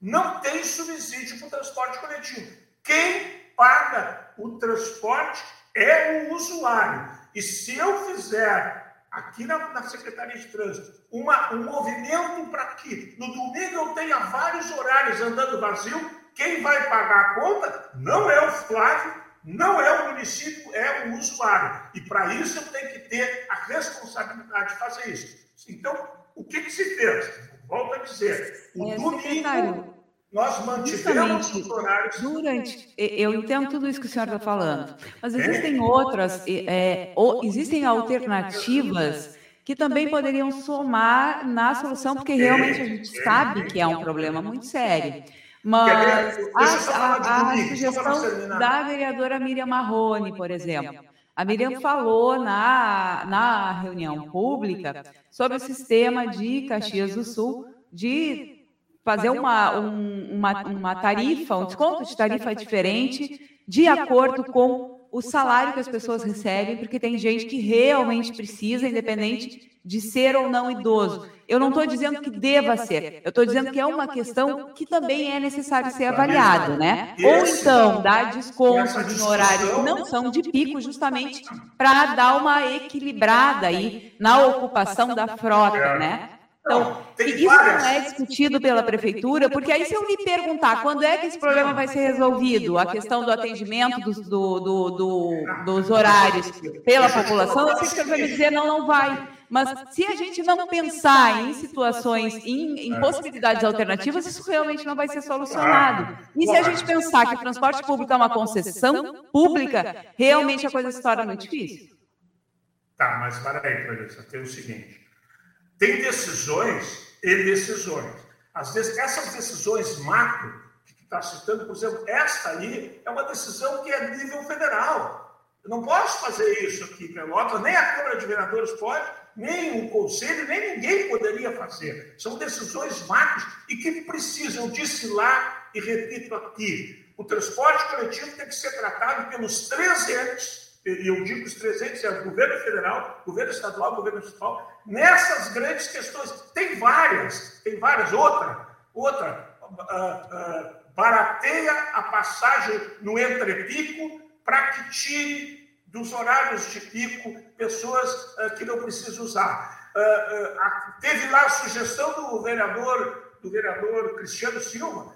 não tem subsídio para o transporte coletivo. Quem paga o transporte é o usuário. E se eu fizer aqui na, na Secretaria de Trânsito uma, um movimento para que no domingo eu tenha vários horários andando vazio, quem vai pagar a conta não é o Flávio, não é o município, é o usuário. E para isso eu tenho que ter a responsabilidade de fazer isso. Então, o que, que se fez? Volto a dizer, o é, domingo nós mantivemos os horários. Durante, eu entendo tudo isso que o senhor está falando, mas existem é. outras, é, ou, existem alternativas que também poderiam somar na solução, porque realmente a gente sabe que é um problema muito sério. Mas a, a, a sugestão da vereadora Miriam Marrone, por exemplo, a Miriam falou na, na reunião pública sobre o sistema de Caxias do Sul de fazer uma, um, uma, uma tarifa, um desconto de tarifa diferente, de acordo com o salário que as pessoas recebem, porque tem gente que realmente precisa, independente de ser ou não idoso. Eu não estou dizendo que deva ser, eu estou dizendo que é uma questão que também é necessário ser avaliado, né? Ou então dar descontos em horários que não são de pico, justamente para dar uma equilibrada aí na ocupação da frota, né? Então, isso várias. não é discutido pela prefeitura, porque aí se eu lhe perguntar quando é que esse problema vai ser resolvido, a questão do atendimento dos, do, do, do, dos horários pela população, eu sei que você vai me dizer não, não vai. Mas se a gente não pensar em situações, em, em possibilidades alternativas, isso realmente não vai ser solucionado. E se a gente pensar que o transporte público é uma concessão pública, realmente a coisa se torna muito difícil. Tá, mas para aí, Clarissa, tem o seguinte tem decisões e decisões. Às vezes, essas decisões macro, que está citando, por exemplo, esta aí é uma decisão que é nível federal. Eu não posso fazer isso aqui em Pelotas, nem a Câmara de Vereadores pode, nem o Conselho, nem ninguém poderia fazer. São decisões macros e que precisam, disse lá e repito aqui, o transporte coletivo tem que ser tratado pelos três entes e eu digo os 300 é o governo federal, governo estadual, governo municipal, nessas grandes questões. Tem várias, tem várias. Outra, outra, uh, uh, barateia a passagem no entrepico para que tire dos horários de pico pessoas uh, que não precisam usar. teve lá a sugestão do vereador, do vereador Cristiano Silva,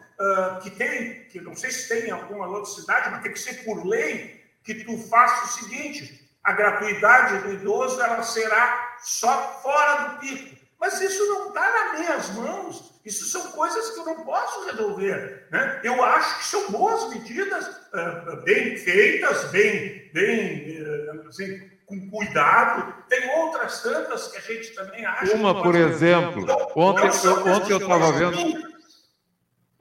que tem, que não sei se tem em alguma outra cidade, mas tem que ser por lei, que tu faça o seguinte: a gratuidade do idoso ela será só fora do pico. Mas isso não está nas minhas mãos. Isso são coisas que eu não posso resolver. Né? Eu acho que são boas medidas, uh, bem feitas, bem, bem uh, assim, com cuidado. Tem outras tantas que a gente também acha. Uma, por exemplo, ontem, eu, ontem eu estava vendo.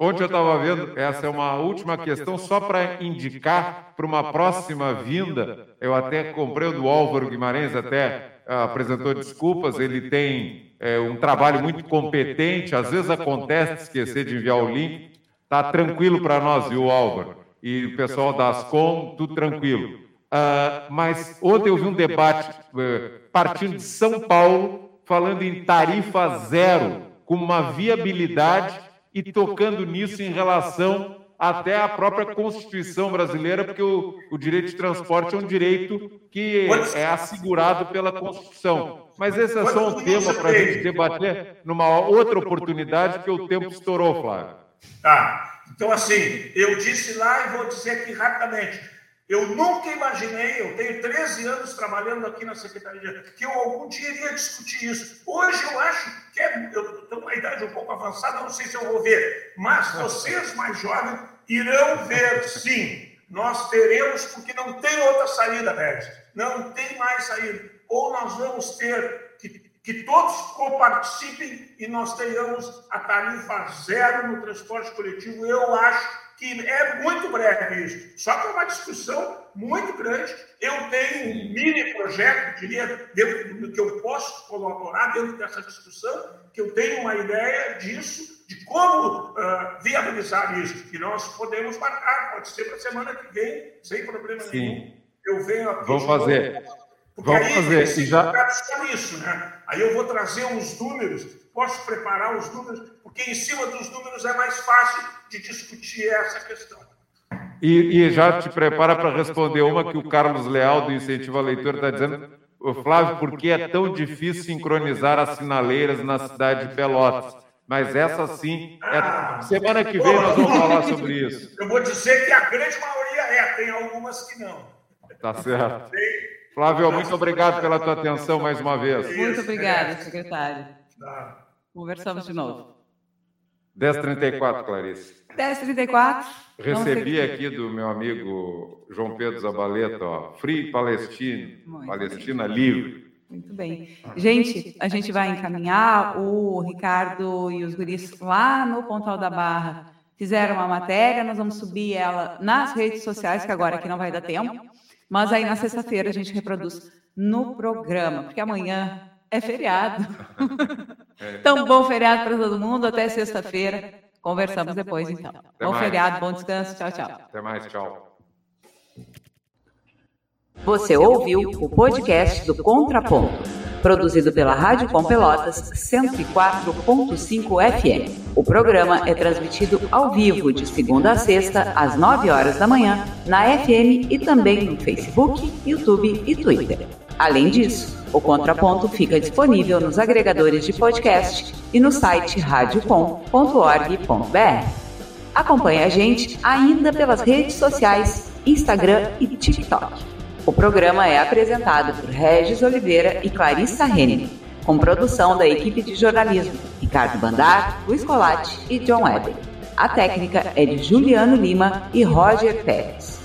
Ontem eu estava vendo, essa é uma última questão, só para indicar para uma próxima vinda. Eu até comprei o do Álvaro Guimarães, até ah, apresentou desculpas. Ele tem é, um trabalho muito competente, às vezes acontece de esquecer de enviar o link. Está tranquilo para nós, viu, Álvaro? E o pessoal da Ascom, tudo tranquilo. Ah, mas ontem eu vi um debate eh, partindo de São Paulo, falando em tarifa zero, com uma viabilidade e tocando nisso em relação até à própria Constituição brasileira, porque o, o direito de transporte é um direito que é assegurado pela Constituição. Mas esse é só um tema para a gente debater numa outra oportunidade, porque o tempo estourou, Flávio. Tá. Então, assim, eu disse lá e vou dizer aqui rapidamente. Eu nunca imaginei, eu tenho 13 anos trabalhando aqui na Secretaria, que eu algum dia iria discutir isso. Hoje eu acho que é, eu tenho uma idade um pouco avançada, não sei se eu vou ver, mas (laughs) vocês mais jovens irão ver, sim. Nós teremos, porque não tem outra saída, Beth. Não tem mais saída. Ou nós vamos ter que, que todos coparticipem e nós tenhamos a tarifa zero no transporte coletivo. Eu acho que é muito breve isso, só que é uma discussão muito grande. Eu tenho um mini projeto, diria, dentro do que eu posso colaborar dentro dessa discussão, que eu tenho uma ideia disso, de como uh, viabilizar isso. E nós podemos marcar, pode ser para a semana que vem, sem problema Sim. nenhum. Eu venho aqui. Vamos fazer. Porque Vamos aí fazer. E já... isso, né? Aí eu vou trazer uns números, posso preparar os números, porque em cima dos números é mais fácil de discutir essa questão. E, e já te prepara para responder uma que o Carlos Leal, do Incentivo à Leitura, está dizendo. Flávio, por que é tão difícil sincronizar as sinaleiras na cidade de Pelotas? Mas essa sim, é... semana que vem nós vamos falar sobre isso. Eu vou dizer que a grande maioria é, tem algumas que não. Tá certo. Flávio, muito obrigado pela tua atenção mais uma vez. Muito obrigada, secretário. Tá. Conversamos de novo. 10h34, Clarice. 10h34. Recebi aqui do meu amigo João Pedro Zabaleta, ó, Free Palestine, Muito Palestina bem. Livre. Muito bem. Gente, a gente vai encaminhar o Ricardo e os guris lá no Pontal da Barra. Fizeram uma matéria, nós vamos subir ela nas redes sociais, que agora aqui não vai dar tempo. Mas aí na sexta-feira a gente reproduz no programa, porque amanhã é feriado. É. (laughs) Então, bom feriado para todo mundo. Até sexta-feira. Conversamos depois, então. Até bom mais. feriado, bom descanso. Tchau, tchau. Até mais, tchau. Você ouviu o podcast do Contraponto, produzido pela Rádio Com Pelotas 104.5 FM. O programa é transmitido ao vivo de segunda a sexta, às 9 horas da manhã, na FM e também no Facebook, YouTube e Twitter. Além disso, o Contraponto fica disponível nos agregadores de podcast e no site radiocom.org.br. Acompanhe a gente ainda pelas redes sociais, Instagram e TikTok. O programa é apresentado por Regis Oliveira e Clarissa Henning, com produção da equipe de jornalismo Ricardo Bandar, Luiz Colatti e John Weber. A técnica é de Juliano Lima e Roger Pérez.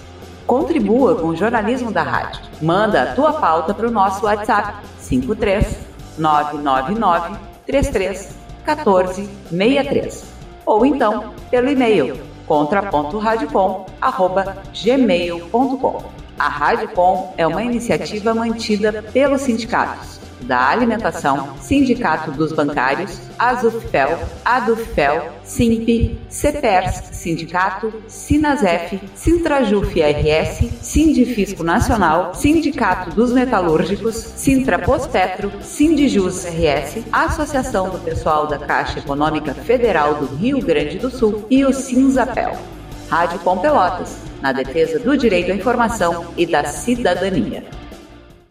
Contribua com o jornalismo da rádio. Manda a tua pauta para o nosso WhatsApp 53 999 33 14 63 ou então pelo e-mail contra.radiocom@gmail.com. A Rádio Com é uma iniciativa mantida pelos sindicatos da Alimentação, Sindicato dos Bancários, Azufel, Adufel, Simp, CEPERS, Sindicato, Sinasef, Sintrajuf RS, Sindifisco Nacional, Sindicato dos Metalúrgicos, Sintra Pospetro, Sindijus RS, Associação do Pessoal da Caixa Econômica Federal do Rio Grande do Sul e o Sinzapel. Rádio Com Pelotas na defesa do direito à informação e da cidadania.